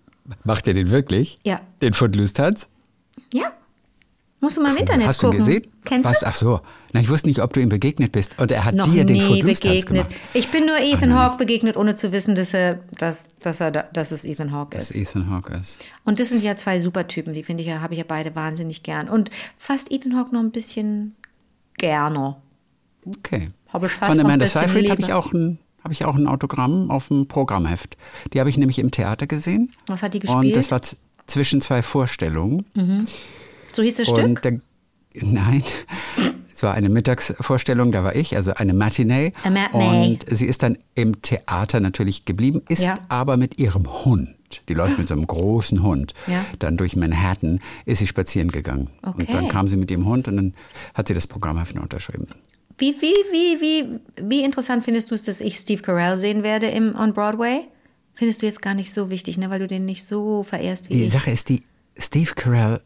Macht ihr den wirklich? Ja. Den Footloose-Tanz? Ja. Musst du mal im Internet Hast gucken. du ihn gesehen? Kennst Was? du? Ach so. Na, ich wusste nicht, ob du ihm begegnet bist. Und er hat Noch dir den begegnet. gemacht. Ich bin nur Ethan Hawke begegnet, ohne zu wissen, dass er, dass, dass er, da- dass es Ethan Hawke Dass ist. Ethan Hawke ist. Und das sind ja zwei Supertypen, die finde ich ja, habe ich ja beide wahnsinnig gern. Und fast Ethan Hawke noch ein bisschen gerner. Okay. Habe ich fast Von Amanda Seyfried habe ich auch ein habe ich auch ein Autogramm auf dem Programmheft. Die habe ich nämlich im Theater gesehen. Was hat die Und gespielt? das war zwischen zwei Vorstellungen. So hieß das Stück? Und da, nein, es war eine Mittagsvorstellung, da war ich, also eine Matinee. A matinee. Und sie ist dann im Theater natürlich geblieben, ist Ja. aber mit ihrem Hund, die läuft mit so einem großen Hund, Ja. dann durch Manhattan ist sie spazieren gegangen. Okay. Und dann kam sie mit ihrem Hund und dann hat sie das Programmheft unterschrieben. Wie, wie, wie, wie, wie interessant findest du es, dass ich Steve Carell sehen werde im, on Broadway? Findest du jetzt gar nicht so wichtig, ne? weil du den nicht so verehrst wie Die ich. Sache ist die, Steve Carell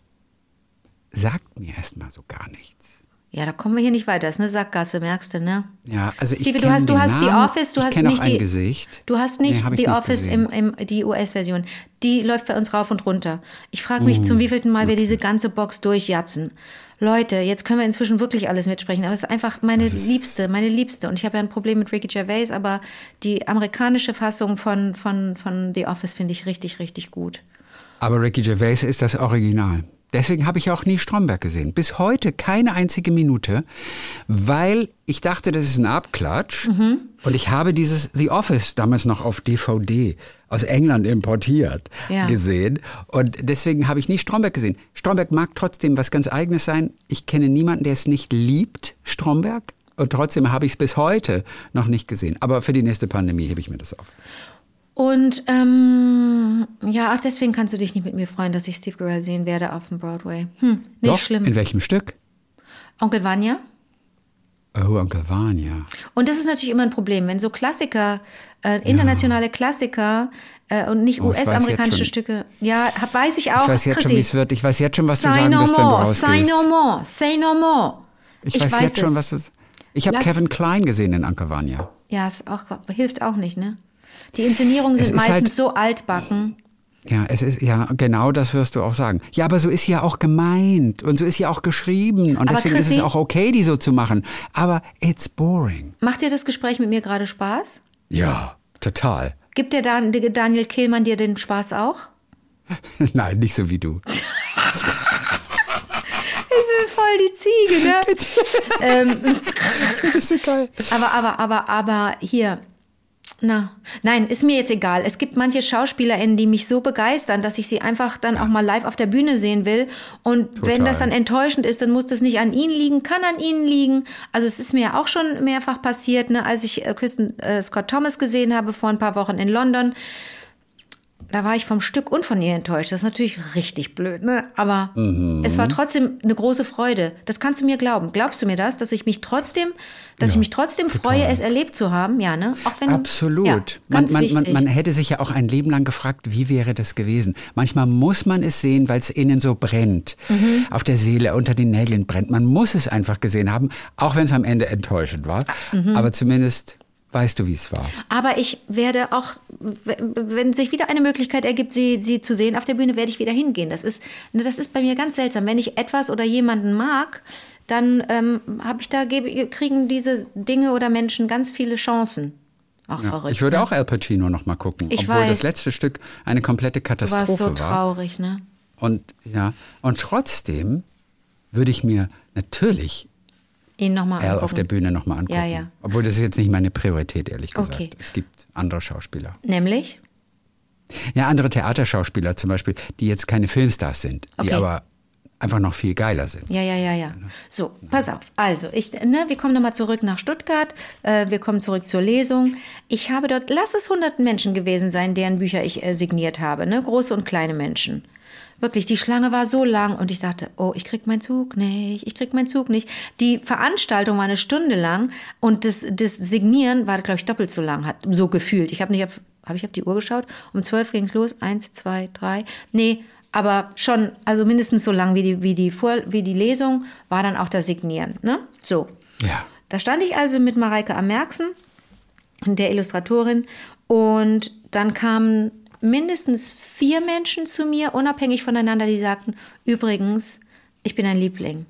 sagt mir erstmal so gar nichts. Ja, da kommen wir hier nicht weiter. Das ist eine Sackgasse, merkst du, ne? Ja, also ich Stevie, du hast, du den hast die Namen, Office, du ich hast nicht auch ein die, Gesicht. Du hast Nee, nicht ich die nicht Office gesehen. im, im, die US-Version. Die läuft bei uns rauf und runter. Ich frage mich, zum wievielten Mal wir diese ganze Box durchjatzen. Leute, jetzt können wir inzwischen wirklich alles mitsprechen, aber es ist einfach meine Liebste, meine Liebste. Und ich habe ja ein Problem mit Ricky Gervais, aber die amerikanische Fassung von, von, von The Office finde ich richtig, richtig gut. Aber Ricky Gervais ist das Original. Deswegen habe ich auch nie Stromberg gesehen. Bis heute keine einzige Minute, weil ich dachte, das ist ein Abklatsch. Mhm. Und ich habe dieses The Office damals noch auf DVD aus England importiert Ja. gesehen. Und deswegen habe ich nie Stromberg gesehen. Stromberg mag trotzdem was ganz Eigenes sein. Ich kenne niemanden, der es nicht liebt, Stromberg. Und trotzdem habe ich es bis heute noch nicht gesehen. Aber für die nächste Pandemie hebe ich mir das auf. Und ähm, ja, ach, deswegen kannst du dich nicht mit mir freuen, dass ich Steve Carell sehen werde auf dem Broadway. Hm, nicht Doch, schlimm. In welchem Stück? Onkel Vanya? Oh, Onkel Vanya. Und das ist natürlich immer ein Problem, wenn so Klassiker, äh, internationale Klassiker äh, und nicht Oh, ich weiß US-amerikanische jetzt schon. Stücke. Ja, hab, weiß ich auch. Ich weiß jetzt schon, Chrissy. wie es wird. Ich weiß jetzt schon, was du sagen no wirst, wenn du more, say rausgehst. no more, say no more. Ich, weiß, jetzt schon, es. was es. Ich habe Kevin Klein gesehen in Uncle Vanya. Ja, es auch, hilft auch nicht, ne? Die Inszenierungen sind ist meistens halt- so altbacken. Ja, es ist ja genau das wirst du auch sagen. Ja, aber so ist sie ja auch gemeint und so ist sie auch geschrieben und Aber deswegen ist es Chrissy- auch okay, die so zu machen. Aber it's boring. Macht dir das Gespräch mit mir gerade Spaß? Ja, total. Gibt der Dan Daniel Kehlmann dir den Spaß auch? Nein, nicht so wie du. Ich bin voll die Ziege, ne? ähm, Das ist so geil. Aber, aber, aber, aber hier. Na, nein, ist mir jetzt egal. Es gibt manche SchauspielerInnen, die mich so begeistern, dass ich sie einfach dann auch mal live auf der Bühne sehen will. Und wenn das dann enttäuschend ist, dann muss das nicht an ihnen liegen, kann an ihnen liegen. Also es ist mir ja auch schon mehrfach passiert, ne, als ich äh, Kristen äh, Scott Thomas gesehen habe vor ein paar Wochen in London. Da war ich vom Stück und von ihr enttäuscht. Das ist natürlich richtig blöd, ne? Aber es war trotzdem eine große Freude. Das kannst du mir glauben. Glaubst du mir das, dass ich mich trotzdem, dass ich mich trotzdem freue, es erlebt zu haben? Ja, ne? Auch wenn Absolut. Ja, man, ganz man, man, man hätte sich ja auch ein Leben lang gefragt, wie wäre das gewesen. Manchmal muss man es sehen, weil es innen so brennt, Mhm. auf der Seele, unter den Nägeln brennt. Man muss es einfach gesehen haben, auch wenn es am Ende enttäuschend war. Mhm. Aber zumindest weißt du, wie es war. Aber ich werde auch, wenn sich wieder eine Möglichkeit ergibt, sie, sie zu sehen auf der Bühne, werde ich wieder hingehen. Das ist, ne, das ist bei mir ganz seltsam. Wenn ich etwas oder jemanden mag, dann ähm, habe ich da gebe, kriegen diese Dinge oder Menschen ganz viele Chancen. Auch verrückt. ich würde ne? auch Al Pacino noch mal gucken, Ich obwohl weiß. das letzte Stück eine komplette Du warst Katastrophe so war. traurig, ne? Und ja, und trotzdem würde ich mir natürlich Ihn nochmal Al angucken. auf der Bühne noch mal angucken. Ja, ja. Obwohl das ist jetzt nicht meine Priorität, ehrlich gesagt. Okay. Es gibt andere Schauspieler. Nämlich? Ja, andere Theaterschauspieler zum Beispiel, die jetzt keine Filmstars sind, die Okay. aber einfach noch viel geiler sind. Ja, ja, ja, ja. So, pass auf. Also, ich, ne, wir kommen nochmal zurück nach Stuttgart. Äh, wir kommen zurück zur Lesung. Ich habe dort, lass es hunderten Menschen gewesen sein, deren Bücher ich äh, signiert habe, ne? Große und kleine Menschen. Wirklich, die Schlange war so lang und ich dachte, oh, ich krieg meinen Zug nicht, ich krieg meinen Zug nicht. Die Veranstaltung war eine Stunde lang und das, das Signieren war, glaube ich, doppelt so lang, hat so gefühlt. Ich habe nicht auf, habe ich auf die Uhr geschaut? Um zwölf ging's los. Eins, zwei, drei. Nee, aber schon, also mindestens so lang wie die, wie die, Vor wie die Lesung, war dann auch das Signieren. Ne? So. Ja. Da stand ich also mit Mareike Amerksen, der Illustratorin, und dann kamen mindestens vier Menschen zu mir, unabhängig voneinander, die sagten, übrigens, ich bin ein Liebling.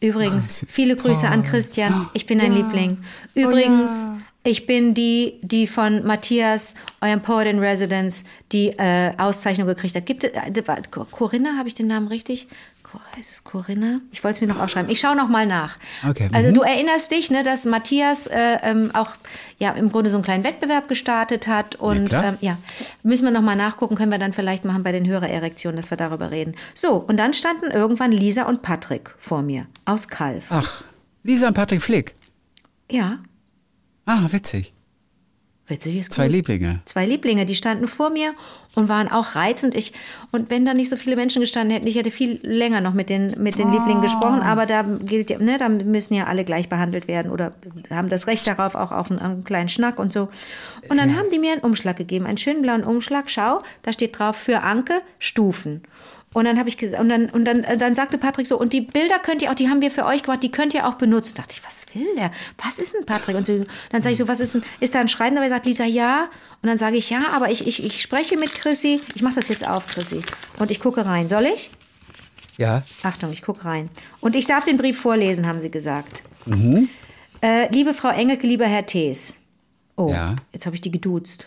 Übrigens, Ah, viele Grüße an Toll. Christian, ich bin ein Ja. Liebling. Oh Übrigens, ja. ich bin die, die von Matthias, eurem Poet in Residence, die äh, Auszeichnung gekriegt hat. Gibt es, äh, Corinna, habe ich den Namen richtig? Ist es Corinna? Ich wollte es mir noch aufschreiben. Ich schaue noch mal nach. Okay, Also mhm. du erinnerst dich, ne, dass Matthias äh, ähm, auch ja im Grunde so einen kleinen Wettbewerb gestartet hat und klar. ähm, ja, müssen wir noch mal nachgucken, können wir dann vielleicht machen bei den Hörererektionen, dass wir darüber reden. So, und dann standen irgendwann Lisa und Patrick vor mir aus Kalf. Ach, Lisa und Patrick Flick. Ja, Ah, witzig. Witzig Zwei gut. Lieblinge. Zwei Lieblinge, die standen vor mir und waren auch reizend. Ich, und wenn da nicht so viele Menschen gestanden hätten, ich hätte viel länger noch mit den, mit den Lieblingen gesprochen, aber da gilt ja, ne, da müssen ja alle gleich behandelt werden oder haben das Recht darauf, auch auf einen, einen kleinen Schnack und so. Und dann haben die mir einen Umschlag gegeben, einen schönen blauen Umschlag. Schau, da steht drauf für Anke Stufen. Und dann habe ich gesagt, und dann, und dann, äh, dann sagte Patrick so, und die Bilder könnt ihr auch, die haben wir für euch gemacht, die könnt ihr auch benutzen. Da dachte ich, was will der? Was ist denn Patrick? Und so, dann sage ich so, was ist denn, ist da ein Schreiben dabei? Sagt Lisa, ja. Und dann sage ich, ja, aber ich, ich, ich spreche mit Chrissy. Ich mache das jetzt auf, Chrissy. Und ich gucke rein. Soll ich? Ja. Achtung, ich gucke rein. Und ich darf den Brief vorlesen, haben sie gesagt. Äh, liebe Frau Engelke, lieber Herr Thees. Oh, Ja. jetzt habe ich die geduzt.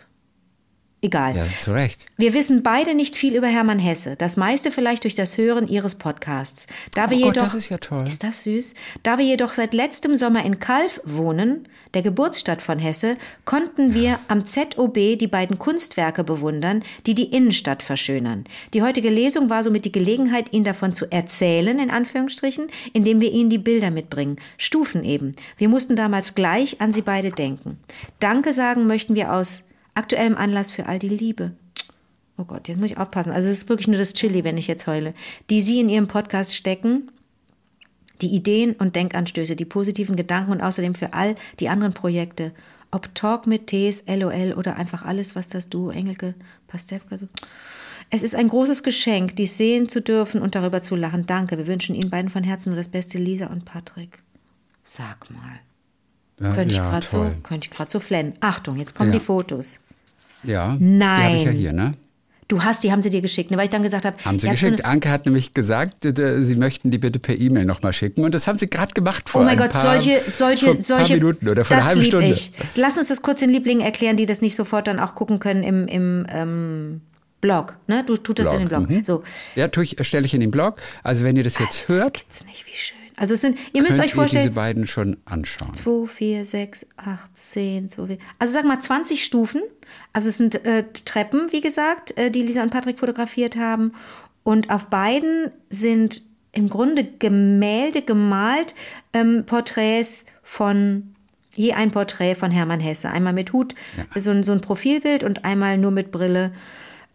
Egal. Ja, zu Recht. Wir wissen beide nicht viel über Hermann Hesse. Das meiste vielleicht durch das Hören Ihres Podcasts. Da wir Oh Gott, jedoch, das ist ja toll. Ist das süß? Da wir jedoch seit letztem Sommer in Kalf wohnen, der Geburtsstadt von Hesse, konnten wir am ZOB die beiden Kunstwerke bewundern, die die Innenstadt verschönern. Die heutige Lesung war somit die Gelegenheit, Ihnen davon zu erzählen, in Anführungsstrichen, indem wir Ihnen die Bilder mitbringen. Stufen eben. Wir mussten damals gleich an Sie beide denken. Danke sagen möchten wir aus aktuellem Anlass für all die Liebe. Oh Gott, jetzt muss ich aufpassen. Also es ist wirklich nur das Chili, wenn ich jetzt heule. Die Sie in Ihrem Podcast stecken, die Ideen und Denkanstöße, die positiven Gedanken und außerdem für all die anderen Projekte. Ob Talk mit Ts, LOL oder einfach alles, was das Duo Engelke, Pastewka so. Es ist ein großes Geschenk, dies sehen zu dürfen und darüber zu lachen. Danke. Wir wünschen Ihnen beiden von Herzen nur das Beste, Lisa und Patrick. Sag mal. Ja, Könnte ich ja, gerade so, gerade so flennen. Achtung, jetzt kommen Ja. die Fotos. Ja. Nein. Die habe ich ja hier, ne? Du hast, die haben sie dir geschickt, ne? weil ich dann gesagt habe, Haben sie so geschickt. eine- Anke hat nämlich gesagt, äh, sie möchten die bitte per E-Mail nochmal schicken. Und das haben sie gerade gemacht vor Oh mein ein Gott, paar, solche, vor solche, ein solche. paar Minuten oder vor das einer halben Stunde. Ich. Lass uns das kurz den Lieblingen erklären, die das nicht sofort dann auch gucken können im, im ähm, Blog. Ne? Du tut das in den Blog. mhm. So. Ja, tue ich, stelle ich in den Blog. Also wenn ihr das jetzt Das hört, gibt's nicht, wie schön. Also es sind, ihr müsst euch ihr diese vorstellen, beiden schon anschauen. 2, 4, 6, 8, 10, so viel. Also sag mal 20 Stufen. Also es sind äh, Treppen, wie gesagt, äh, die Lisa und Patrick fotografiert haben. Und auf beiden sind im Grunde Gemälde gemalt, ähm, Porträts von je ein Porträt von Hermann Hesse. Einmal mit Hut, so, ein, so ein Profilbild und einmal nur mit Brille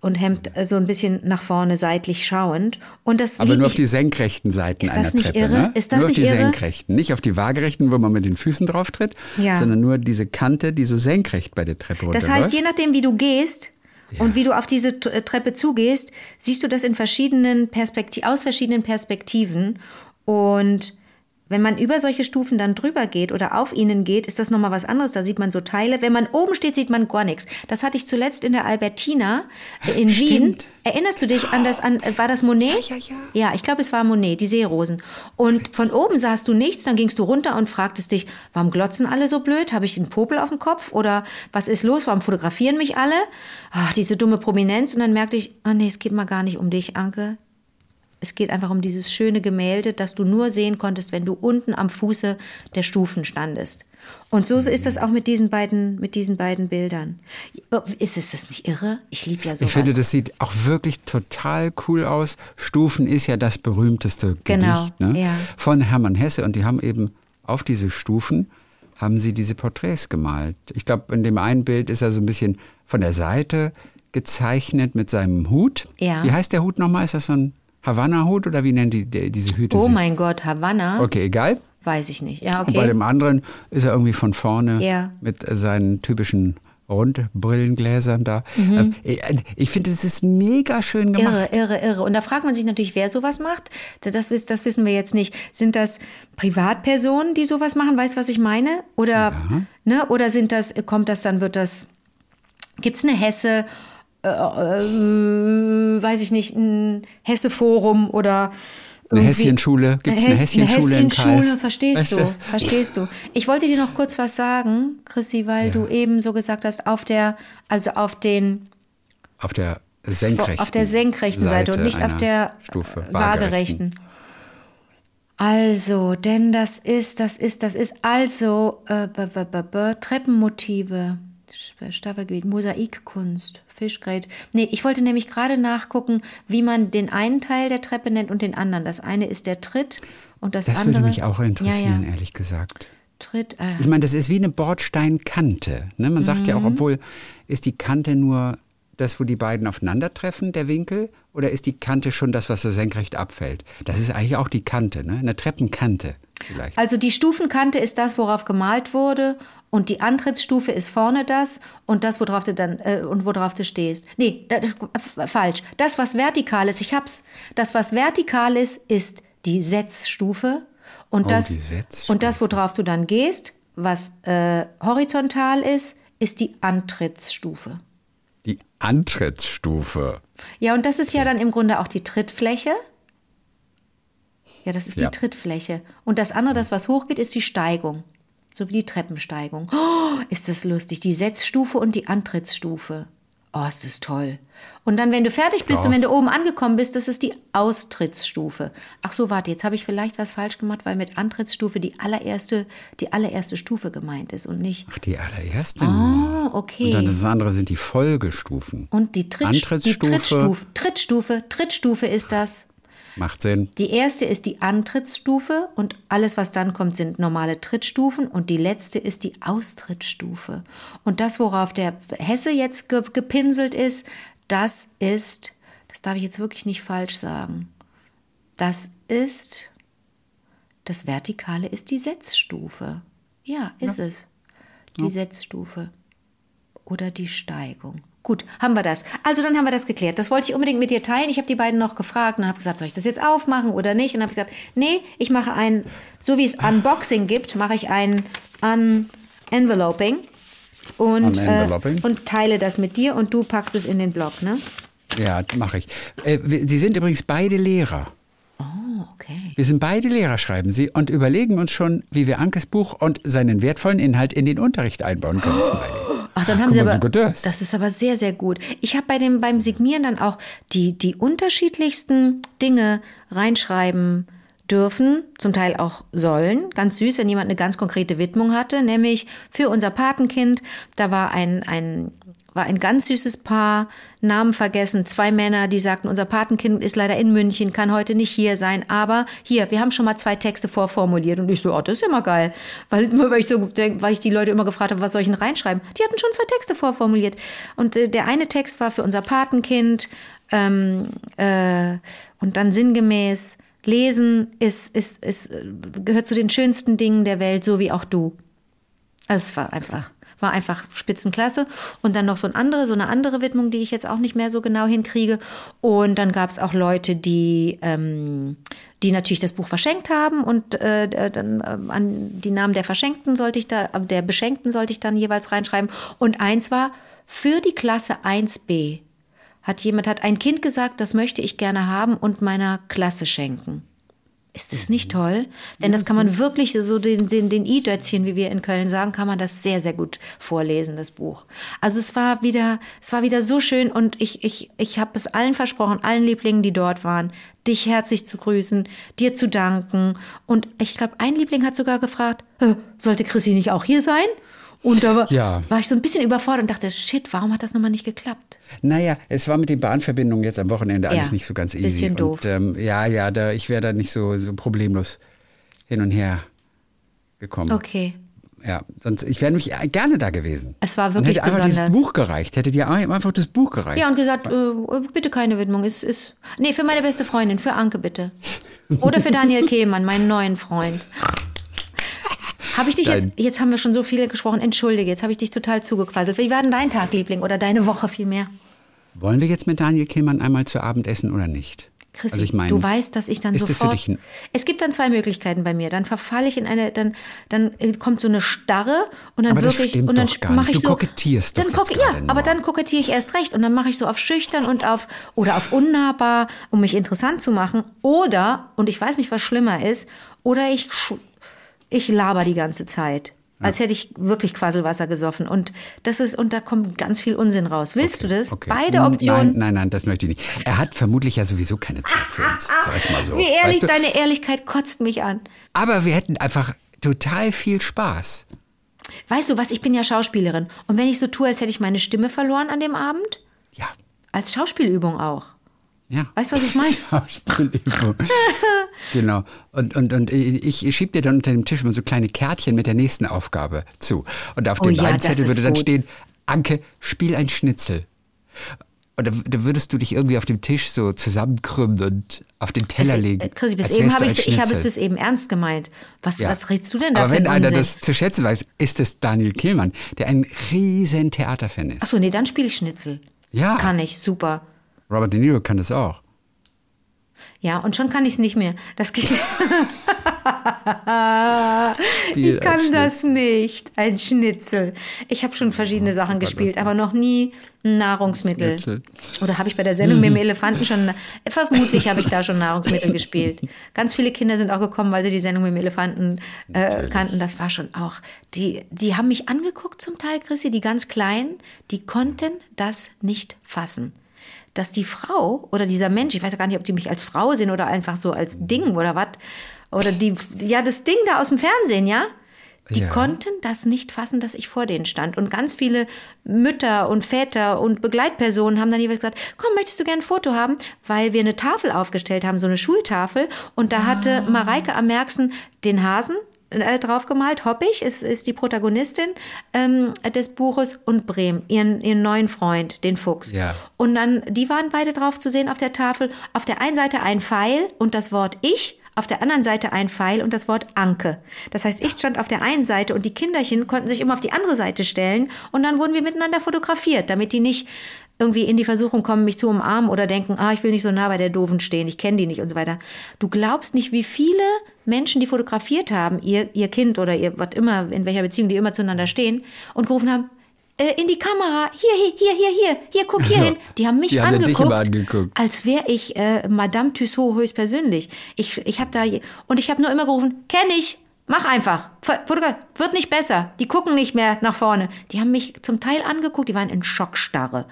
und Hemd äh, so ein bisschen nach vorne seitlich schauend. Und das Aber nur auf die senkrechten Seiten Ist einer das nicht Treppe. irre? Ne? Ist das nur nicht auf die irre? senkrechten. Nicht auf die waagerechten, wo man mit den Füßen drauf tritt, Ja. sondern nur diese Kante, die so senkrecht bei der Treppe Das runterläuft. heißt, je nachdem, wie du gehst und wie du auf diese äh, Treppe zugehst, siehst du das in verschiedenen Perspekti aus verschiedenen Perspektiven. Und wenn man über solche Stufen dann drüber geht oder auf ihnen geht, ist das nochmal was anderes. Da sieht man so Teile. Wenn man oben steht, sieht man gar nichts. Das hatte ich zuletzt in der Albertina in Wien. Stimmt. Erinnerst du dich an das, an, war das Monet? Ja, ja, ja. Ja, ich glaube, es war Monet, die Seerosen. Und von oben sahst du nichts, dann gingst du runter und fragtest dich, warum glotzen alle so blöd? Habe ich einen Popel auf dem Kopf? Oder was ist los? Warum fotografieren mich alle? Ach, diese dumme Prominenz. Und dann merkte ich, ah nee, es geht mal gar nicht um dich, Anke. Es geht einfach um dieses schöne Gemälde, das du nur sehen konntest, wenn du unten am Fuße der Stufen standest. Und so ist das auch mit diesen beiden, mit diesen beiden Bildern. Ist es das nicht irre? Ich liebe ja sowas. Ich finde, das sieht auch wirklich total cool aus. Stufen ist ja das berühmteste Genau, Gedicht ne? ja. von Hermann Hesse. Und die haben eben auf diese Stufen haben sie diese Porträts gemalt. Ich glaube, in dem einen Bild ist er so ein bisschen von der Seite gezeichnet mit seinem Hut. Ja. Wie heißt der Hut nochmal? Ist das so ein Havanna-Hut oder wie nennen die die- diese Hüte oh sich? mein Gott, Havanna? Okay, egal. Weiß ich nicht. Ja, Und bei okay. dem anderen ist er irgendwie von vorne Ja. mit seinen typischen Rundbrillengläsern da. Äh, Ich finde, es ist mega schön gemacht. Mhm. Irre, irre, irre. Und da fragt man sich natürlich, wer sowas macht. Das, das wissen wir jetzt nicht. Sind das Privatpersonen, die sowas machen? Weißt du, was ich meine? Oder, ne? Oder sind das, kommt das dann, wird das, gibt es eine Hesse, äh, äh, weiß ich nicht, ein Hesse-Forum oder Eine Häschenschule? Gibt's eine Häs- Häschenschule in Häschenschule, verstehst Weißt du, du? verstehst du. Ich wollte dir noch kurz was sagen, Chrissy, weil du eben so gesagt hast, auf der, also auf den, Auf der senkrechten auf der senkrechten Seite, und nicht auf der Stufe, äh, waagerechten. Also, denn das ist, das ist, das ist also äh, -b -b -b Treppenmotive, Staffelgebiet, Mosaikkunst, Fischgräte. Nee, ich wollte nämlich gerade nachgucken, wie man den einen Teil der Treppe nennt und den anderen. Das eine ist der Tritt und das, Das andere. würde mich auch interessieren, Ja, ja. ehrlich gesagt. Tritt. Äh, Ich meine, das ist wie eine Bordsteinkante. Ne? Man sagt ja Mhm. auch, obwohl ist die Kante nur das, wo die beiden aufeinandertreffen, der Winkel, oder ist die Kante schon das, was so senkrecht abfällt? Das ist eigentlich auch die Kante, ne? eine Treppenkante vielleicht. Also die Stufenkante ist das, worauf gemalt wurde und die Antrittsstufe ist vorne das und das, worauf du dann äh, und worauf du stehst. Nee, das, falsch. Das, was vertikal ist, ich hab's. Das, was vertikal ist, ist die Setzstufe und Oh, das und das, worauf du dann gehst, was äh, horizontal ist, ist die Antrittsstufe. Die Antrittsstufe. Ja, und das ist ja dann im Grunde auch die Trittfläche. Ja, das ist Ja. die Trittfläche. Und das andere, das was hochgeht, ist die Steigung. So wie die Treppensteigung. Oh, ist das lustig. Die Setzstufe und die Antrittsstufe. Oh, ist das toll. Und dann, wenn du fertig bist und wenn du oben angekommen bist, das ist die Austrittsstufe. Ach so, warte, jetzt habe ich vielleicht was falsch gemacht, weil mit Antrittsstufe die allererste, die allererste Stufe gemeint ist und nicht. Ach, die allererste. Ah, okay. Und dann das andere sind die Folgestufen. Und die, Tritt, die Antrittsstufe. Trittstufe, Trittstufe, Trittstufe ist das. Macht Sinn. Die erste ist die Antrittsstufe und alles, was dann kommt, sind normale Trittstufen und die letzte ist die Austrittsstufe. Und das, worauf der Hesse jetzt ge gepinselt ist, das ist, das darf ich jetzt wirklich nicht falsch sagen, das ist, das Vertikale ist die Setzstufe. Ja, ist es. Die Setzstufe oder die Steigung. Gut, haben wir das. Also dann haben wir das geklärt. Das wollte ich unbedingt mit dir teilen. Ich habe die beiden noch gefragt und habe gesagt, soll ich das jetzt aufmachen oder nicht? Und habe gesagt, nee, ich mache ein, so wie es Unboxing gibt, mache ich ein Un-Enveloping und, Unenveloping? Äh, und teile das mit dir und du packst es in den Blog, ne? Ja, mache ich. Äh, Sie sind übrigens beide Lehrer. Oh, okay. Wir sind beide Lehrer, schreiben Sie, und überlegen uns schon, wie wir Ankes Buch und seinen wertvollen Inhalt in den Unterricht einbauen können. zum Beispiel. Ach, dann haben Guck sie aber, so das. das ist aber sehr, sehr gut. Ich habe bei dem, beim Signieren dann auch die, die unterschiedlichsten Dinge reinschreiben dürfen, zum Teil auch sollen. Ganz süß, wenn jemand eine ganz konkrete Widmung hatte, nämlich für unser Patenkind. Da war ein, ein, war ein ganz süßes Paar, Namen vergessen, zwei Männer, die sagten, unser Patenkind ist leider in München, kann heute nicht hier sein, aber hier, wir haben schon mal zwei Texte vorformuliert. Und ich so, oh, das ist immer geil. Weil, weil, ich so, weil ich die Leute immer gefragt habe, was soll ich denn reinschreiben? Die hatten schon zwei Texte vorformuliert. Und äh, der eine Text war für unser Patenkind ähm, äh, und dann sinngemäß, Lesen ist, ist, ist, äh, gehört zu den schönsten Dingen der Welt, so wie auch du. Also es war einfach, war einfach Spitzenklasse. Und dann noch so, ein andere, so eine andere Widmung, die ich jetzt auch nicht mehr so genau hinkriege. Und dann gab es auch Leute, die, ähm, die natürlich das Buch verschenkt haben. Und äh, äh, dann ähm, an die Namen der Verschenkten sollte ich da, äh, der Beschenkten sollte ich dann jeweils reinschreiben. Und eins war für die Klasse 1b. Hat jemand, hat ein Kind gesagt, das möchte ich gerne haben und meiner Klasse schenken. Ist das nicht toll? Denn das kann man wirklich so den, den, den I-Dötzchen, wie wir in Köln sagen, kann man das sehr, sehr gut vorlesen, das Buch. Also es war wieder, es war wieder so schön und ich, ich, ich habe es allen versprochen, allen Lieblingen, die dort waren, dich herzlich zu grüßen, dir zu danken. Und ich glaube, ein Liebling hat sogar gefragt, "Äh, sollte Chrissy nicht auch hier sein? Und da war, Ja. war ich so ein bisschen überfordert und dachte, shit, warum hat das nochmal nicht geklappt? Naja, es war mit den Bahnverbindungen jetzt am Wochenende alles Ja, nicht so ganz easy. bisschen doof. Und ähm, ja, ja, da, ich wäre da nicht so, so problemlos hin und her gekommen. Okay. Ja, sonst, ich wäre nämlich gerne da gewesen. Es war Und wirklich hätte einfach besonders. dieses Buch gereicht. Hätte dir einfach das Buch gereicht. Ja, und gesagt, äh, bitte keine Widmung. Ist, ist, nee, für meine beste Freundin, für Anke bitte. Oder für Daniel Kehmann, meinen neuen Freund. Habe ich dich jetzt, jetzt haben wir schon so viele gesprochen, entschuldige, jetzt habe ich dich total zugequasselt. Wie war denn dein Tag, Liebling, oder deine Woche vielmehr? Wollen wir jetzt mit Daniel Killmann einmal zu Abend essen oder nicht? Chrissy, Also ich meine, du weißt, dass ich dann ist das für sofort. dich es gibt dann zwei Möglichkeiten bei mir. Dann verfalle ich in eine, dann, dann äh, kommt so eine Starre und dann wirklich und dann doch mache ich Du so. kokettierst doch dann jetzt koke, ja, nur. aber dann kokettiere ich erst recht und dann mache ich so auf schüchtern und auf oder auf unnahbar, um mich interessant zu machen. Oder und ich weiß nicht, was schlimmer ist. Oder ich ich laber die ganze Zeit. Als hätte ich wirklich Quasselwasser gesoffen. Und das ist, und da kommt ganz viel Unsinn raus. Willst du das? Okay. Beide Optionen. Nein, nein, nein, das möchte ich nicht. Er hat vermutlich ja sowieso keine Zeit für uns, sag ich mal so. Wie ehrlich, weißt du? deine Ehrlichkeit kotzt mich an. Aber wir hätten einfach total viel Spaß. Weißt du was, ich bin ja Schauspielerin. Und wenn ich so tue, als hätte ich meine Stimme verloren an dem Abend, Ja, als Schauspielübung auch. Ja. Weißt du, was ich meine? Schauspielübung. genau. Und, und, und ich, schieb dir dann unter dem Tisch immer so kleine Kärtchen mit der nächsten Aufgabe zu. Und auf Oh dem ja, Zettel ist würde dann gut. stehen, Anke, spiel ein Schnitzel. Und da, da würdest du dich irgendwie auf dem Tisch so zusammenkrümmen und auf den Teller legen. Äh, Chrissy, bis eben habe ich, ich habe es bis eben ernst gemeint. Was, Ja. was redest du denn da Aber wenn einer Unsinn? das zu schätzen weiß, ist es Daniel Kehlmann, der ein riesen Theaterfan ist. Achso, nee, dann spiele ich Schnitzel. Ja. Kann ich, super. Robert De Niro kann das auch. Ja, und schon kann ich es nicht mehr. Das geht. Ich kann das nicht. Ein Schnitzel. Ich habe schon verschiedene Sachen super gespielt, aber noch nie Nahrungsmittel. Schnitzel. Oder habe ich bei der Sendung mit dem Elefanten schon. Vermutlich habe ich da schon Nahrungsmittel gespielt. Ganz viele Kinder sind auch gekommen, weil sie die Sendung mit dem Elefanten äh, kannten. Das war schon auch. Die, die haben mich angeguckt zum Teil, Chrissy, die ganz Kleinen, die konnten das nicht fassen dass die Frau oder dieser Mensch, ich weiß ja gar nicht, ob die mich als Frau sehen oder einfach so als Ding oder was, oder die, ja, das Ding da aus dem Fernsehen, ja? Die Ja. konnten das nicht fassen, dass ich vor denen stand. Und ganz viele Mütter und Väter und Begleitpersonen haben dann jeweils gesagt, komm, möchtest du gerne ein Foto haben? Weil wir eine Tafel aufgestellt haben, so eine Schultafel. Und da hatte Mareike am Merksen den Hasen äh, draufgemalt. Hoppig ist, ist die Protagonistin ähm, des Buches und Brehm, ihren, ihren neuen Freund, den Fuchs. Ja. Und dann, die waren beide drauf zu sehen auf der Tafel. Auf der einen Seite ein Pfeil und das Wort Ich, auf der anderen Seite ein Pfeil und das Wort Anke. Das heißt, ich stand auf der einen Seite und die Kinderchen konnten sich immer auf die andere Seite stellen und dann wurden wir miteinander fotografiert, damit die nicht irgendwie in die Versuchung kommen, mich zu umarmen oder denken, ah, ich will nicht so nah bei der Doofen stehen, ich kenne die nicht und so weiter. Du glaubst nicht, wie viele Menschen, die fotografiert haben, ihr, ihr Kind oder ihr, was immer, in welcher Beziehung die immer zueinander stehen und gerufen haben, äh, in die Kamera, hier, hier, hier, hier, hier, hier, guck hier So. hin. Die haben mich Die haben angeguckt, angeguckt. als wäre ich äh, Madame Tussaud höchstpersönlich. Ich, ich habe da und ich habe nur immer gerufen, kenne ich, mach einfach. Wird nicht besser. Die gucken nicht mehr nach vorne. Die haben mich zum Teil angeguckt, die waren in Schockstarre.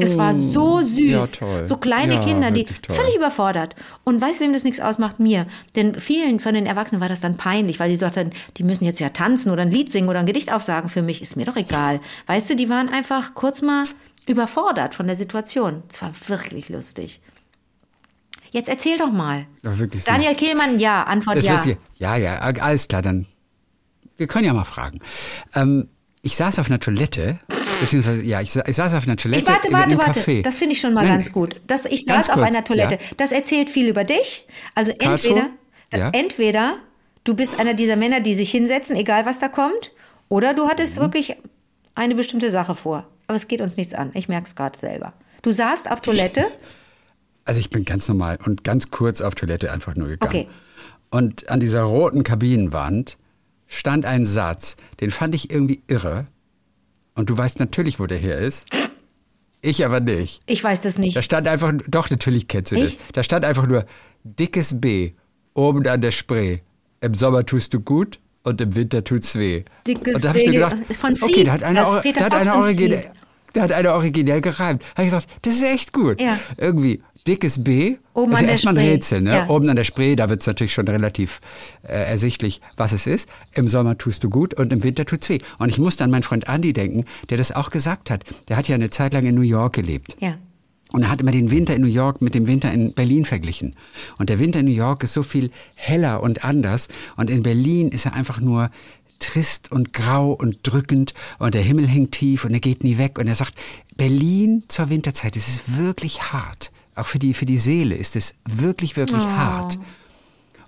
Es war so süß. Mm. Ja. So kleine Ja, Kinder, die toll. völlig überfordert. Und weißt du, wem das nichts ausmacht? Mir. Denn vielen von den Erwachsenen war das dann peinlich, weil so dachten, die müssen jetzt ja tanzen oder ein Lied singen oder ein Gedicht aufsagen für mich. Ist mir doch egal. Weißt du, die waren einfach kurz mal überfordert von der Situation. Es war wirklich lustig. Jetzt erzähl doch mal. Ja, wirklich. Daniel Kehlmann, ja. Antwort Das ja. Ja, ja, alles klar, dann. Wir können ja mal fragen. Ähm, ich saß auf einer Toilette, beziehungsweise, ja, ich, ich saß auf einer Toilette Ich warte, warte, warte. Das finde ich schon mal Nein, ganz gut. Das, ich saß auf kurz, einer Toilette. ja. Das erzählt viel über dich. Also Karlsruhe? entweder, Ja. entweder du bist einer dieser Männer, die sich hinsetzen, egal was da kommt, oder du Mhm. hattest wirklich eine bestimmte Sache vor. Aber es geht uns nichts an. Ich merke es gerade selber. Du saßt auf Toilette. Also ich bin ganz normal und ganz kurz auf Toilette einfach nur gegangen. Okay. Und an dieser roten Kabinenwand stand ein Satz, den fand ich irgendwie irre. Und du weißt natürlich, wo der hier ist. Ich aber nicht. Ich weiß das nicht. Da stand einfach, doch, natürlich kennst du das. Ich? Da stand einfach nur dickes B, oben an der Spree. Im Sommer tust du gut und im Winter tut's weh. Dickes und da hab ich mir gedacht, von okay, da hat einer, das da hat einer Sie. Da hat einer originell gereimt. Da habe ich gesagt, das ist echt gut. Ja. Irgendwie dickes B, Oben ist der erstmal ein Spree. Rätsel, ne? Ja. Oben an der Spree, da wird's natürlich schon relativ äh, ersichtlich, was es ist. Im Sommer tust du gut und im Winter tut's weh. Und ich musste an meinen Freund Andy denken, der das auch gesagt hat. Der hat ja eine Zeit lang in New York gelebt. ja. Und er hat immer den Winter in New York mit dem Winter in Berlin verglichen. Und der Winter in New York ist so viel heller und anders. Und in Berlin ist er einfach nur trist und grau und drückend. Und der Himmel hängt tief und er geht nie weg. Und er sagt, Berlin zur Winterzeit, das ist wirklich hart. Auch für die, für die Seele ist es wirklich, wirklich hart.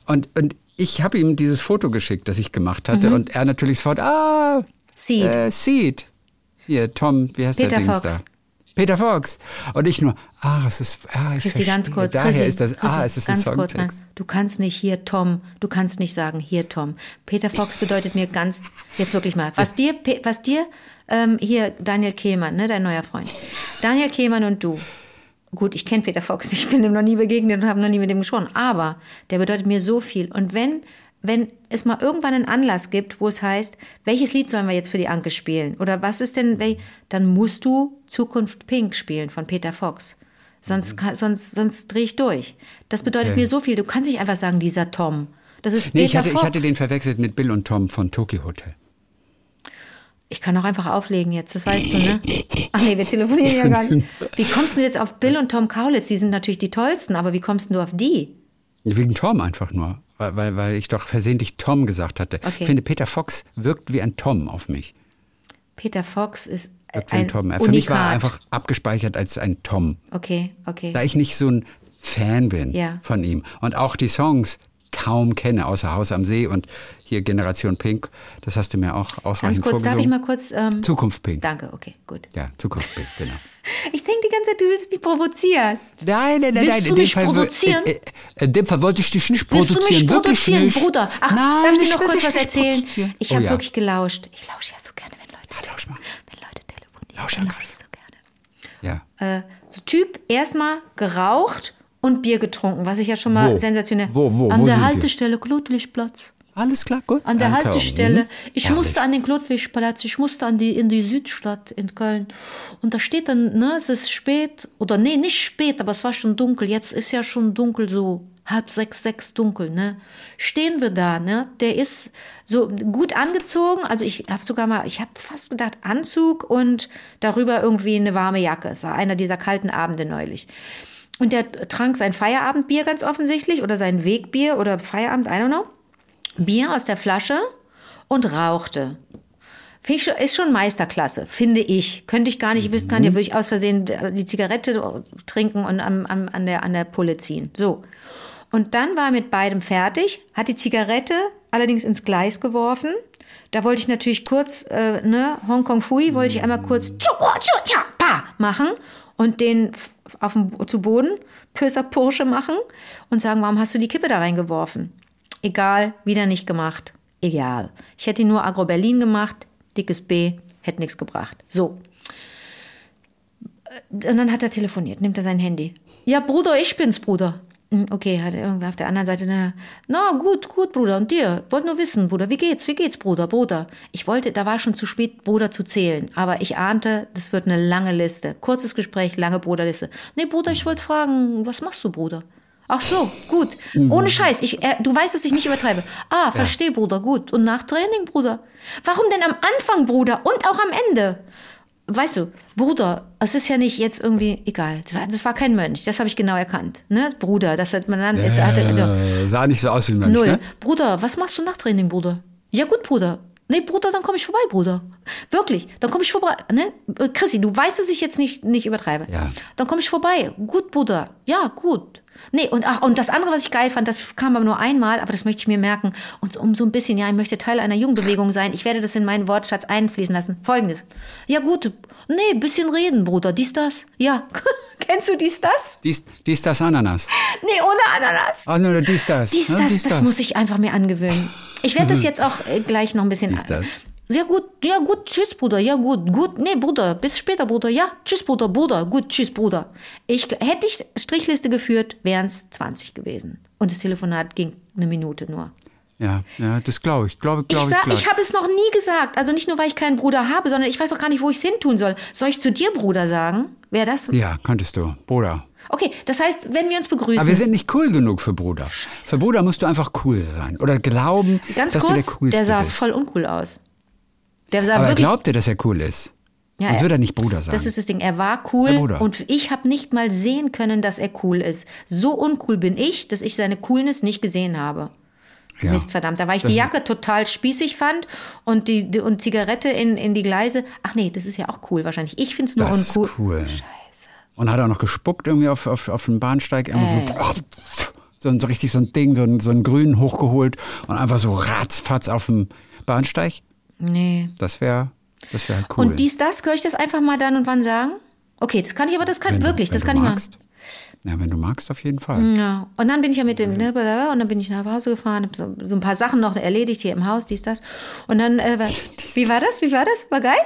Und, und ich habe ihm dieses Foto geschickt, das ich gemacht hatte. Und er natürlich sofort, ah, Seed. äh, Seed. Hier, Tom, wie heißt Peter der Dings Fox. da? Peter Fox. Und ich nur, ah, es ist, ah, ich Chrissy, ganz verstehe. kurz. Daher Chrissy, ist das, Chrissy, ah, es ist ganz ein kurz. Songtext. Du kannst nicht hier Tom, du kannst nicht sagen hier Tom. Peter Fox bedeutet mir ganz, jetzt wirklich mal, was dir, was dir ähm, hier Daniel Kehlmann, ne, dein neuer Freund, Daniel Kehlmann und du. Gut, ich kenne Peter Fox ich bin ihm noch nie begegnet und habe noch nie mit ihm gesprochen, aber der bedeutet mir so viel. Und wenn, wenn es mal irgendwann einen Anlass gibt, wo es heißt, welches Lied sollen wir jetzt für die Anke spielen? Oder was ist denn, dann musst du Zukunft Pink spielen von Peter Fox. Sonst, kann, sonst, sonst drehe ich durch. Das bedeutet Okay. mir so viel. Du kannst nicht einfach sagen, dieser Tom. Das ist Nee, Peter ich hatte, Fox. ich hatte den verwechselt mit Bill und Tom von Tokyo Hotel. Ich kann auch einfach auflegen jetzt, das weißt du, ne? Ach nee, wir telefonieren ja gar nicht. Wie kommst du jetzt auf Bill und Tom Kaulitz? Die sind natürlich die tollsten, aber wie kommst du auf die? Wegen Tom einfach nur. Weil, weil, weil ich doch versehentlich Tom gesagt hatte. Okay. Ich finde, Peter Fox wirkt wie ein Tom auf mich. Peter Fox ist Wirkt ein ein Tom. Unikat. Für mich war er einfach abgespeichert als ein Tom. Okay, okay. Da ich nicht so ein Fan bin Ja. von ihm und auch die Songs kaum kenne, außer Haus am See und hier Generation Pink, das hast du mir auch Ganz ausreichend kurz, darf ich vorgesungen. mal kurz... Ähm, Zukunft Pink. danke, okay, gut. Ja, Zukunft Pink, genau. Ich denke die ganze Zeit, du willst mich provozieren. Nein, nein, nein, Willst nein. du in dem mich Fall, produzieren? Äh, äh, in dem Fall wollte ich dich nicht Willst du mich nicht. Bruder? Ach, nein, darf ich dir noch kurz was erzählen? Ich oh, habe ja. wirklich gelauscht. Ich lausche ja so gerne, wenn Leute, Ja, lausch mal. wenn Leute telefonieren. Lausch lausche ich so gerne. Ja. äh, so Typ erstmal geraucht und Bier getrunken, was ich ja schon mal Wo? sensationell. Wo, wo, An wo der sind wir? Haltestelle Klotwigplatz. Alles klar, gut. An der Danke. Haltestelle. Ich Herrlich. musste an den Klotwigplatz, ich musste an die, in die Südstadt in Köln. Und da steht dann, ne, es ist spät, oder nee, nicht spät, aber es war schon dunkel. Jetzt ist ja schon dunkel, so halb sechs, sechs dunkel, ne. Stehen wir da, ne, der ist so gut angezogen. Also ich habe sogar mal, ich habe fast gedacht Anzug und darüber irgendwie eine warme Jacke. Es war einer dieser kalten Abende neulich. Und der trank sein Feierabendbier ganz offensichtlich oder sein Wegbier oder Feierabend, I don't know. Bier aus der Flasche und rauchte. Ich Ist schon Meisterklasse, finde ich. Könnte ich gar nicht, ich wüsste gar nicht, würde ich aus Versehen die Zigarette trinken und am, am, an, der, an der Pulle ziehen. So. Und dann war er mit beidem fertig, hat die Zigarette allerdings ins Gleis geworfen. Da wollte ich natürlich kurz, äh, ne, Hongkong Fui, wollte ich einmal kurz tja, pa, machen und den auf dem, zu Boden, Pöser Pursche machen und sagen, warum hast du die Kippe da reingeworfen? Egal, wieder nicht gemacht. Egal. Ich hätte nur Agro Berlin gemacht, dickes B, hätte nichts gebracht. So. Und dann hat er telefoniert, nimmt er sein Handy. Ja, Bruder, ich bin's, Bruder. Hm, Okay, hat er irgendwer auf der anderen Seite, na, na gut, gut, Bruder, und dir? Wollt nur wissen, Bruder, wie geht's, wie geht's, Bruder, Bruder? Ich wollte, da war schon zu spät, Bruder zu zählen, aber ich ahnte, das wird eine lange Liste. Kurzes Gespräch, lange Bruderliste. Nee, Bruder, ich wollte fragen, was machst du, Bruder? Ach so, gut. Ohne Scheiß. Ich, äh, du weißt, dass ich nicht übertreibe. Ah, versteh, Bruder, gut. Und nach Training, Bruder? Warum denn am Anfang, Bruder? Und auch am Ende? Weißt du, Bruder, es ist ja nicht jetzt irgendwie egal. Das war, das war kein Mönch, das habe ich genau erkannt. Ne? Bruder, das hat man dann. es hatte, also, Äh, sah nicht so aus wie ein Mönch, Null. ne? Bruder, was machst du nach Training, Bruder? Ja, gut, Bruder. Nee, Bruder, dann komme ich vorbei, Bruder. Wirklich, dann komme ich vorbei. Ne? Äh, Chrissy, du weißt, dass ich jetzt nicht, nicht übertreibe. Ja. Dann komme ich vorbei. Gut, Bruder. Ja, gut. Nee, und, ach, und das andere, was ich geil fand, das kam aber nur einmal, aber das möchte ich mir merken. Und um so ein bisschen, ja, ich möchte Teil einer Jugendbewegung sein. Ich werde das in meinen Wortschatz einfließen lassen. Folgendes. Ja, gut. Nee, bisschen reden, Bruder. Dies, das. Ja. Kennst du dies, das? Dies, dies, das, Ananas. Nee, ohne Ananas. Ah, nur dies, das. Dies, ne? das, dies, das muss ich einfach mir angewöhnen. Ich werde das jetzt auch äh, gleich noch ein bisschen. Dies, das. Sehr gut, ja gut, tschüss Bruder, ja gut, gut, nee Bruder, bis später Bruder, ja, tschüss Bruder, Bruder, gut, tschüss Bruder. Ich, hätte ich Strichliste geführt, wären es 20 gewesen. Und das Telefonat ging eine Minute nur. Ja, ja, das glaube ich. Glaube, Ich, glaube ich. glaub ich habe es noch nie gesagt. Also nicht nur, weil ich keinen Bruder habe, sondern ich weiß auch gar nicht, wo ich es hin tun soll. Soll ich zu dir Bruder sagen? Wäre das? Ja, könntest du. Bruder. Okay, das heißt, wenn wir uns begrüßen. Aber wir sind nicht cool genug für Bruder. Für Bruder musst du einfach cool sein. Oder glauben, Ganz dass kurz, du der Coolste der sah bist. voll uncool aus. Der sah Aber er glaubte, dass er cool ist. Ja, Sonst er- würde er nicht Bruder sein. Das ist das Ding. Er war cool und ich habe nicht mal sehen können, dass er cool ist. So uncool bin ich, dass ich seine Coolness nicht gesehen habe. ja. Mist, verdammt. Da war ich Das die Jacke total spießig fand und die, die und Zigarette in, in die Gleise. Ach nee, das ist ja auch cool wahrscheinlich. Ich finde es nur Das uncool. ist cool. Und hat auch noch gespuckt irgendwie auf, auf, auf dem Bahnsteig. Immer so, so, ein- so richtig so ein Ding, so ein, so ein Grün hochgeholt und einfach so ratzfatz auf dem Bahnsteig. Nee. Das wäre das wär cool. Und dies, das, soll ich das einfach mal dann und wann sagen? Okay, das kann ich, aber das kann Wenn du- wirklich, wenn das du kann ich machen. magst. Ja, wenn du magst, auf jeden Fall. Ja, und dann bin ich ja mit dem, ne, blablabla, und dann bin ich nach Hause gefahren, hab so, so ein paar Sachen noch erledigt hier im Haus, dies, das. Und dann, äh, wie war das? Wie war das? War geil?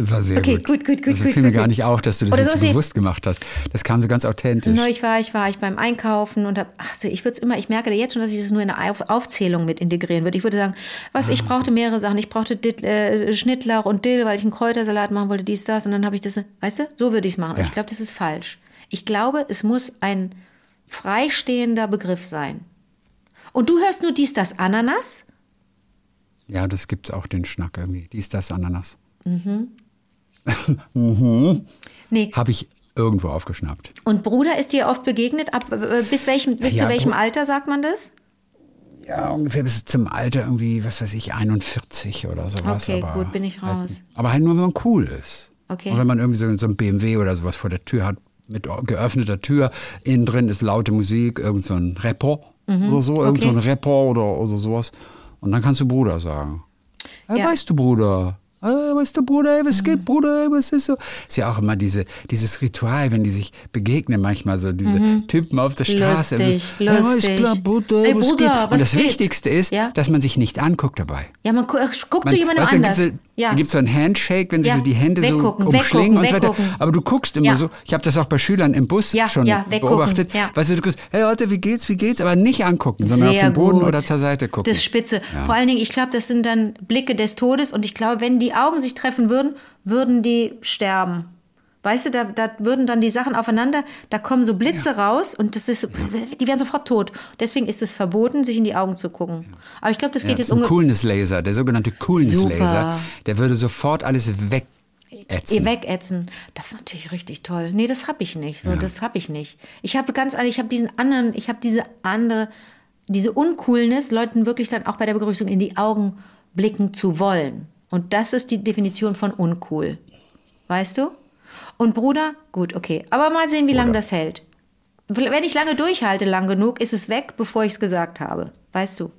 Das war sehr Okay, gut. gut, gut, gut, Das gut, fiel mir gut, gar nicht auf, dass du das Oder jetzt so bewusst gemacht hast. Das kam so ganz authentisch. Neulich war ich, war ich beim Einkaufen und hab, ach, so, ich würde es immer, ich merke jetzt schon, dass ich das nur in eine Auf Aufzählung mit integrieren würde. Ich würde sagen, was, Ah, ich brauchte mehrere Sachen. Ich brauchte Dill, äh, Schnittlauch und Dill, weil ich einen Kräutersalat machen wollte, dies, das. Und dann habe ich das, weißt du, so würde ich es machen. Und Ja. Ich glaube, das ist falsch. Ich glaube, es muss ein freistehender Begriff sein. Und du hörst nur dies, das, Ananas? Ja, das gibt's auch, den Schnack irgendwie. Dies, das, Ananas. Nee. Habe ich irgendwo aufgeschnappt. Und Bruder ist dir oft begegnet? Ab, äh, bis welchem, bis Ja, zu welchem Bru- Alter sagt man das? Ja, ungefähr bis zum Alter irgendwie, was weiß ich, 41 oder sowas. Okay, aber gut, bin ich raus. Halt, aber halt nur, wenn man cool ist. Okay. Und wenn man irgendwie so, so ein BMW oder sowas vor der Tür hat, mit geöffneter Tür, innen drin ist laute Musik, irgend so ein Rapper oder so, irgend so ein Mhm, okay. Rapper oder, oder sowas. Und dann kannst du Bruder sagen. Ja. Mhm. Weißt du, Bruder? Hey, weißt du, Bruder, ey, was geht, Bruder, ey, was ist so? Ist ja auch immer diese, dieses Ritual, wenn die sich begegnen, manchmal so diese Typen auf der Straße. Mhm. Lustig, hey, was lustig. klar, Bruder, Ey, was Bruder, geht? was Und das geht? Wichtigste ist, Ja. dass man sich nicht anguckt dabei. Ja, man gu guckt Man, zu jemandem weißt dann anders. gibt's so, ja. Dann gibt es so einen Handshake, wenn sie Ja, so die Hände weggucken, so umschlingen weggucken, und so weiter. weggucken. Aber du guckst immer so. Ich habe das auch bei Schülern im Bus schon beobachtet. ja. Weißt du, du guckst, hey Leute, wie geht's, wie geht's? Aber nicht angucken, sondern auf den Boden gut. oder zur Seite gucken. Das ist spitze. Vor allen Dingen, ich glaube, das sind dann Blicke des Todes und ich glaube, wenn die Augen sich treffen würden, würden die sterben. Weißt du, da, da würden dann die Sachen aufeinander, da kommen so Blitze raus und das ist, die werden sofort tot. Deswegen ist es verboten, sich in die Augen zu gucken. Aber ich glaube, das ja, geht das jetzt ungefähr. Coolness-Laser, der sogenannte Coolness-Laser. Der würde sofort alles wegätzen. Wegätzen. Das ist natürlich richtig toll. Nee, das habe ich nicht. So, das habe ich nicht. Ich habe ganz ehrlich, ich habe diesen anderen, ich habe diese andere, diese Uncoolness, Leuten wirklich dann auch bei der Begrüßung in die Augen blicken zu wollen. Und das ist die Definition von uncool. Weißt du? Und Bruder, gut, okay. Aber mal sehen, wie lange das hält. Wenn ich lange durchhalte, lang genug, ist es weg, bevor ich es gesagt habe. Weißt du?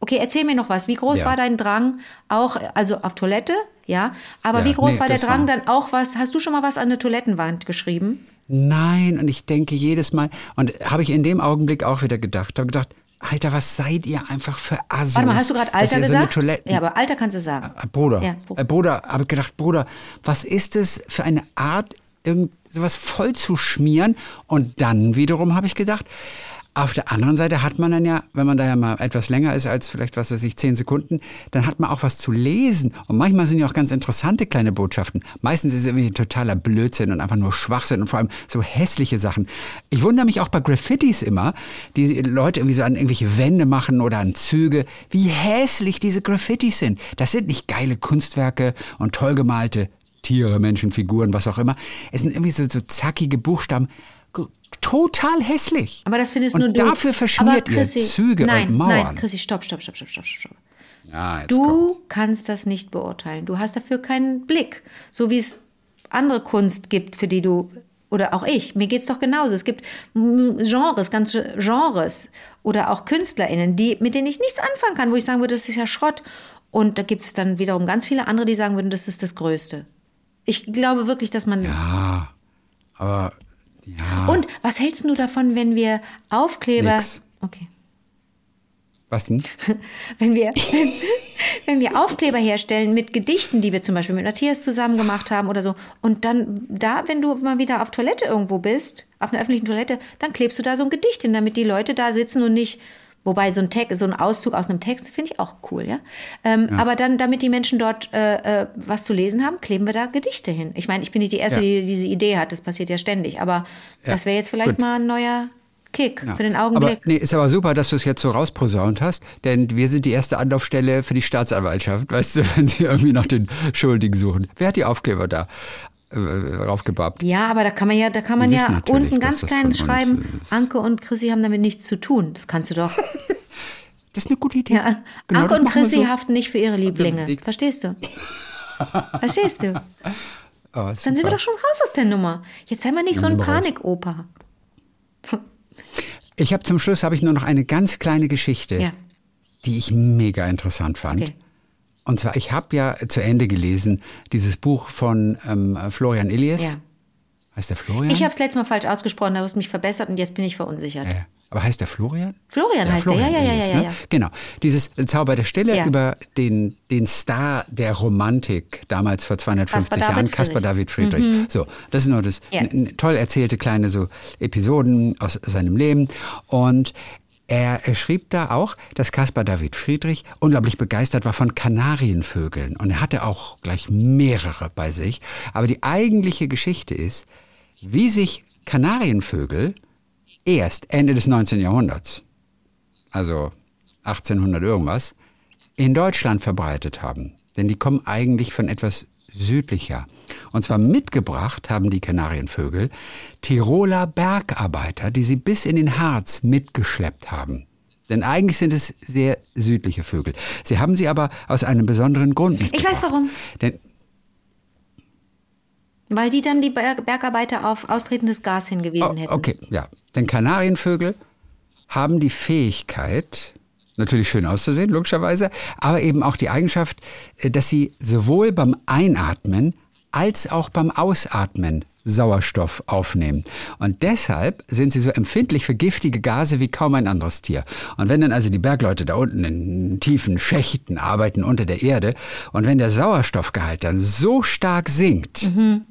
Okay, erzähl mir noch was. Wie groß Ja. war dein Drang? Auch, also auf Toilette, ja. Aber Ja, wie groß nee, war der Drang war- dann auch was? Hast du schon mal was an eine Toilettenwand geschrieben? Nein, und ich denke jedes Mal, und habe ich in dem Augenblick auch wieder gedacht, habe gedacht, Alter, was seid ihr einfach für Assos? Warte mal, hast du gerade Alter so gesagt? Toilette- ja, aber Alter kannst du sagen. Äh, Bruder, Ja, äh, Bruder, habe ich gedacht, Bruder, was ist es für eine Art, irgend sowas voll zu schmieren? Und dann wiederum habe ich gedacht, auf der anderen Seite hat man dann ja, wenn man da ja mal etwas länger ist als vielleicht, was weiß ich, zehn Sekunden, dann hat man auch was zu lesen. Und manchmal sind ja auch ganz interessante kleine Botschaften. Meistens ist es irgendwie totaler Blödsinn und einfach nur Schwachsinn und vor allem so hässliche Sachen. Ich wundere mich auch bei Graffitis immer, die Leute irgendwie so an irgendwelche Wände machen oder an Züge, wie hässlich diese Graffitis sind. Das sind nicht geile Kunstwerke und toll gemalte Tiere, Menschen, Figuren, was auch immer. Es sind irgendwie so, so zackige Buchstaben. Total hässlich. Aber das findest und nur du. dafür verschmiert Aber ihr Chrissy, Züge nein, und Mauern. Nein, Chrissy, stopp, stopp, stopp, stopp, stopp, stopp. Ja, Du kommt's. kannst das nicht beurteilen. Du hast dafür keinen Blick. So wie es andere Kunst gibt, für die du, oder auch ich, mir geht's doch genauso. Es gibt Genres, ganze Genres oder auch KünstlerInnen, die, mit denen ich nichts anfangen kann, wo ich sagen würde, das ist ja Schrott. Und da gibt es dann wiederum ganz viele andere, die sagen würden, das ist das Größte. Ich glaube wirklich, dass man. Ja, aber ja. Und was hältst du davon, wenn wir Aufkleber. Nix. Okay. Was denn? wenn wir, wenn wir Aufkleber herstellen mit Gedichten, die wir zum Beispiel mit Matthias zusammen gemacht haben oder so, und dann da, wenn du mal wieder auf Toilette irgendwo bist, auf einer öffentlichen Toilette, dann klebst du da so ein Gedicht hin, damit die Leute da sitzen und nicht, wobei so ein Text, so ein Auszug aus einem Text finde ich auch cool, ja. Ähm, Aber dann, damit die Menschen dort äh, äh, was zu lesen haben, kleben wir da Gedichte hin. Ich meine, ich bin nicht die Erste, Ja. die diese Idee hat, das passiert ja ständig, aber das wäre jetzt vielleicht gut. mal ein neuer Kick für den Aber Augenblick. nee, ist aber super, dass du es jetzt so rausposaunt hast, denn wir sind die erste Anlaufstelle für die Staatsanwaltschaft, weißt du, wenn sie irgendwie nach den Schuldigen suchen. Wer hat die Aufkleber da äh, raufgebappt? Ja, aber da kann man ja, da kann man ja unten ganz klein schreiben, Anke und Chrissy haben damit nichts zu tun. Das kannst du doch. Das ist eine gute Idee. Ja, Genau, Anke und Chrissy so. haften nicht für ihre Lieblinge. Verstehst du? Verstehst du? Oh, Dann sind wir doch schon raus aus der Nummer. Jetzt sei mal nicht so Dann ein. Panikoper. Ich habe zum Schluss habe ich nur noch eine ganz kleine Geschichte, Ja. die ich mega interessant fand. Okay. Und zwar, ich habe ja zu Ende gelesen dieses Buch von ähm, Florian Illies. Ja. Heißt der Florian? Ich habe es letztes Mal falsch ausgesprochen, da hast du mich verbessert und jetzt bin ich verunsichert. Ja, ja. Aber heißt der Florian? Florian heißt Florian der, ja, ja, ja, ist es, ja, ne? ja. Genau. Dieses Zauber der Stille Ja. über den, den Star der Romantik, damals vor 250 Caspar David Jahren, Caspar David Friedrich. So, das sind nur das Ja. toll erzählte kleine so Episoden aus seinem Leben. Und er, schrieb da auch, dass Caspar David Friedrich unglaublich begeistert war von Kanarienvögeln. Und er hatte auch gleich mehrere bei sich. Aber die eigentliche Geschichte ist, wie sich Kanarienvögel erst Ende des 19. Jahrhunderts, also 1800 irgendwas, in Deutschland verbreitet haben. Denn die kommen eigentlich von etwas südlicher. Und zwar mitgebracht haben die Kanarienvögel Tiroler Bergarbeiter, die sie bis in den Harz mitgeschleppt haben. Denn eigentlich sind es sehr südliche Vögel. Sie haben sie aber aus einem besonderen Grund Ich weiß warum. Denn Weil die dann die Berg Bergarbeiter auf austretendes Gas hingewiesen Oh, hätten. Okay, ja. Denn Kanarienvögel haben die Fähigkeit, natürlich schön auszusehen, logischerweise, aber eben auch die Eigenschaft, äh, dass sie sowohl beim Einatmen als auch beim Ausatmen Sauerstoff aufnehmen. Und deshalb sind sie so empfindlich für giftige Gase wie kaum ein anderes Tier. Und wenn dann also die Bergleute da unten in tiefen Schächten arbeiten unter der Erde und wenn der Sauerstoffgehalt dann so stark sinkt,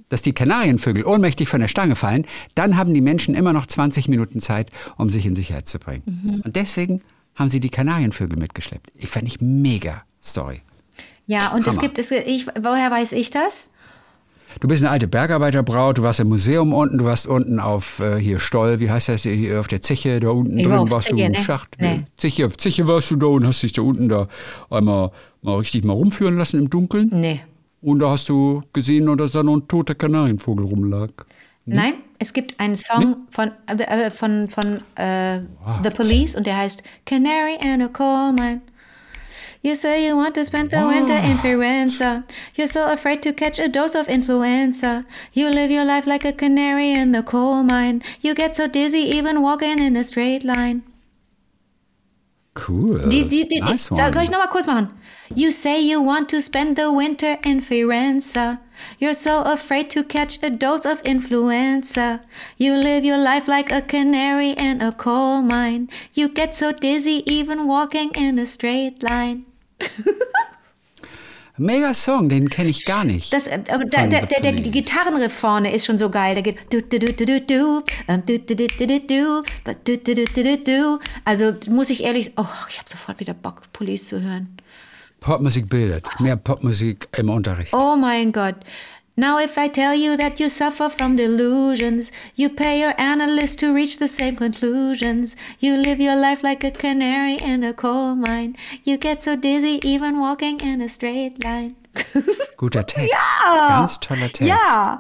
dass die Kanarienvögel ohnmächtig von der Stange fallen, dann haben die Menschen immer noch 20 Minuten Zeit, um sich in Sicherheit zu bringen. Und deswegen haben sie die Kanarienvögel mitgeschleppt. Ich fand ich mega Story. Ja, und es Hammer. gibt, es, ich, woher weiß ich das? Du bist eine alte Bergarbeiterbraut, du warst im Museum unten, du warst unten auf äh, hier Stoll, wie heißt das hier, auf der Zeche, da unten Ich drin war warst du Zeche, im ne? Schacht. Nee. Zeche, auf Zeche warst du da und hast dich da unten da einmal mal richtig mal rumführen lassen im Dunkeln. Nee. Und da hast du gesehen, dass da noch ein toter Kanarienvogel rumlag. Nein, es gibt einen Song von, äh, von, von äh, The Police und der heißt Canary in a Coal Mine. You say you want to spend the winter in oh. Firenze. You're so afraid to catch a dose of influenza. You live your life like a canary in the coal mine. You get so dizzy even walking in a straight line. Cool. Nice soll one. ich nochmal kurz machen? You say you want to spend the winter in Firenze. You're so afraid to catch a dose of influenza. You live your life like a canary in a coal mine. You get so dizzy even walking in a straight line. Mega Song, den kenne ich gar nicht. Das, äh, da, der, der, der, die. Gitarrenriff vorne ist schon so geil. Der geht ähm. Also muss ich ehrlich, oh, ich habe sofort wieder Bock, Police zu hören. Popmusik bildet. Mehr Popmusik im Unterricht. Oh mein Gott. Now if I tell you that you suffer from delusions, you pay your analyst to reach the same conclusions. You live your life like a canary in a coal mine. You get so dizzy even walking in a straight line. Guter Text. Ganz toller Text. Ja,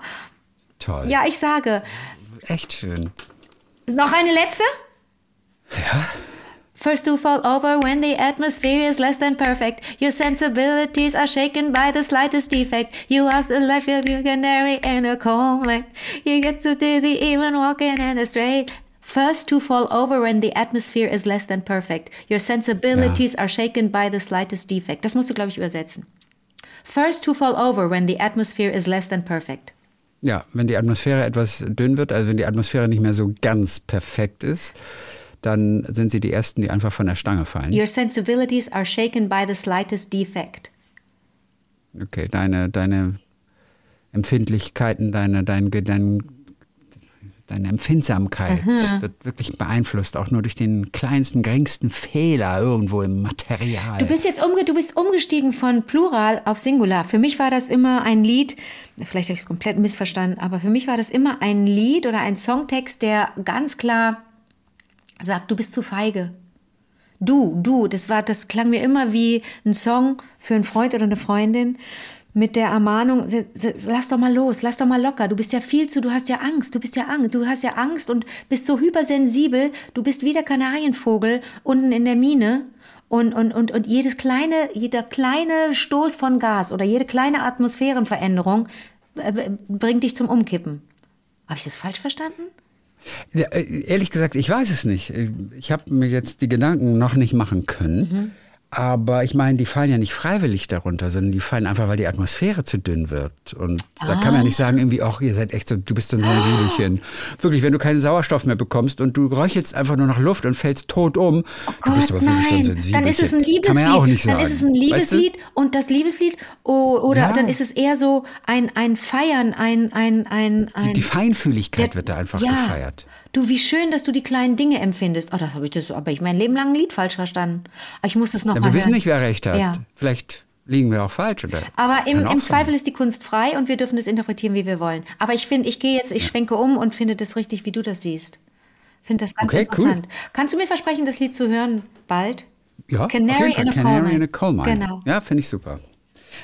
Toll. ja, ich sage. Echt schön. Noch eine letzte? Ja. First to fall over when the atmosphere is less than perfect. Your sensibilities are shaken by the slightest defect. You are the life of a canary in a coal mine. You get so dizzy even walking in a straight. First to fall over when the atmosphere is less than perfect. Your sensibilities are shaken by the slightest defect. Das musst du, glaube ich, übersetzen. First to fall over when the atmosphere is less than perfect. Ja, wenn die Atmosphäre etwas dünn wird, also wenn die Atmosphäre nicht mehr so ganz perfekt ist, dann sind sie die Ersten, die einfach von der Stange fallen. Your sensibilities are shaken by the slightest defect. Okay, deine, deine Empfindlichkeiten, deine, dein, dein, deine Empfindsamkeit wird wirklich beeinflusst, auch nur durch den kleinsten, geringsten Fehler irgendwo im Material. Du bist jetzt umge du bist umgestiegen von Plural auf Singular. Für mich war das immer ein Lied, vielleicht habe ich es komplett missverstanden, aber für mich war das immer ein Lied oder ein Songtext, der ganz klar sagt, du bist zu feige. Du, du, das war, das klang mir immer wie ein Song für einen Freund oder eine Freundin mit der Ermahnung, lass doch mal los, lass doch mal locker, du bist ja viel zu, du hast ja Angst, du bist ja Angst, du hast ja Angst und bist so hypersensibel, du bist wie der Kanarienvogel unten in der Mine und, und, und, und jedes kleine, jeder kleine Stoß von Gas oder jede kleine Atmosphärenveränderung äh, bringt dich zum Umkippen. Habe ich das falsch verstanden? Äh, ehrlich gesagt, ich weiß es nicht. Ich habe mir jetzt die Gedanken noch nicht machen können. Aber ich meine, die fallen ja nicht freiwillig darunter, sondern die fallen einfach, weil die Atmosphäre zu dünn wird. Und da kann man ja nicht sagen, irgendwie, ach, ihr seid echt so, du bist so ein Sensibelchen. Wirklich, wenn du keinen Sauerstoff mehr bekommst und du räuchelst einfach nur nach Luft und fällst tot um, du bist aber wirklich so ein Nein, Sensibelchen. dann ist es ein Liebeslied. Kann man ja auch nicht sagen. Dann ist es ein Weißt du? Liebeslied und das Liebeslied oh, oder Ja. dann ist es eher so ein, ein Feiern, ein ein ein, ein Die Feinfühligkeit Der- wird da einfach ja. gefeiert. Du, wie schön, dass du die kleinen Dinge empfindest. Oh, das habe ich das, aber ich mein Leben lang ein Lied falsch verstanden. Aber Ich muss das noch Ja, mal wir wissen hören. nicht, wer recht hat. Ja. Vielleicht liegen wir auch falsch. Oder Aber im, im. Zweifel ist die Kunst frei und wir dürfen das interpretieren, wie wir wollen. Aber ich finde, ich gehe jetzt, ich schwenke um und finde das richtig, wie du das siehst. Finde das ganz Okay, cool. interessant. Kannst du mir versprechen, das Lied zu hören bald? Ja, Canary in a Canary in a Coal Mine. Genau. Ja, finde ich super.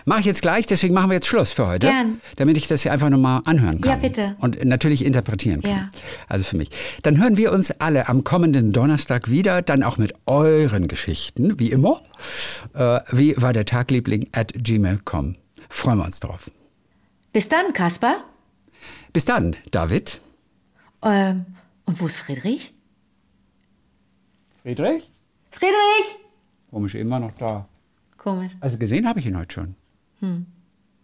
Mache ich jetzt gleich, deswegen machen wir jetzt Schluss für heute. Gern. Damit ich das hier einfach nochmal anhören kann. Ja, bitte. Und natürlich interpretieren kann. Ja. Also für mich. Dann hören wir uns alle am kommenden Donnerstag wieder, dann auch mit euren Geschichten, wie immer. Äh, wie war der Tagliebling at gmail.com. Freuen wir uns drauf. Bis dann, Kaspar. Bis dann, David. Ähm, und wo ist Friedrich? Friedrich? Friedrich! Komisch, immer noch da. Komisch. Also gesehen habe ich ihn heute schon. Hmm.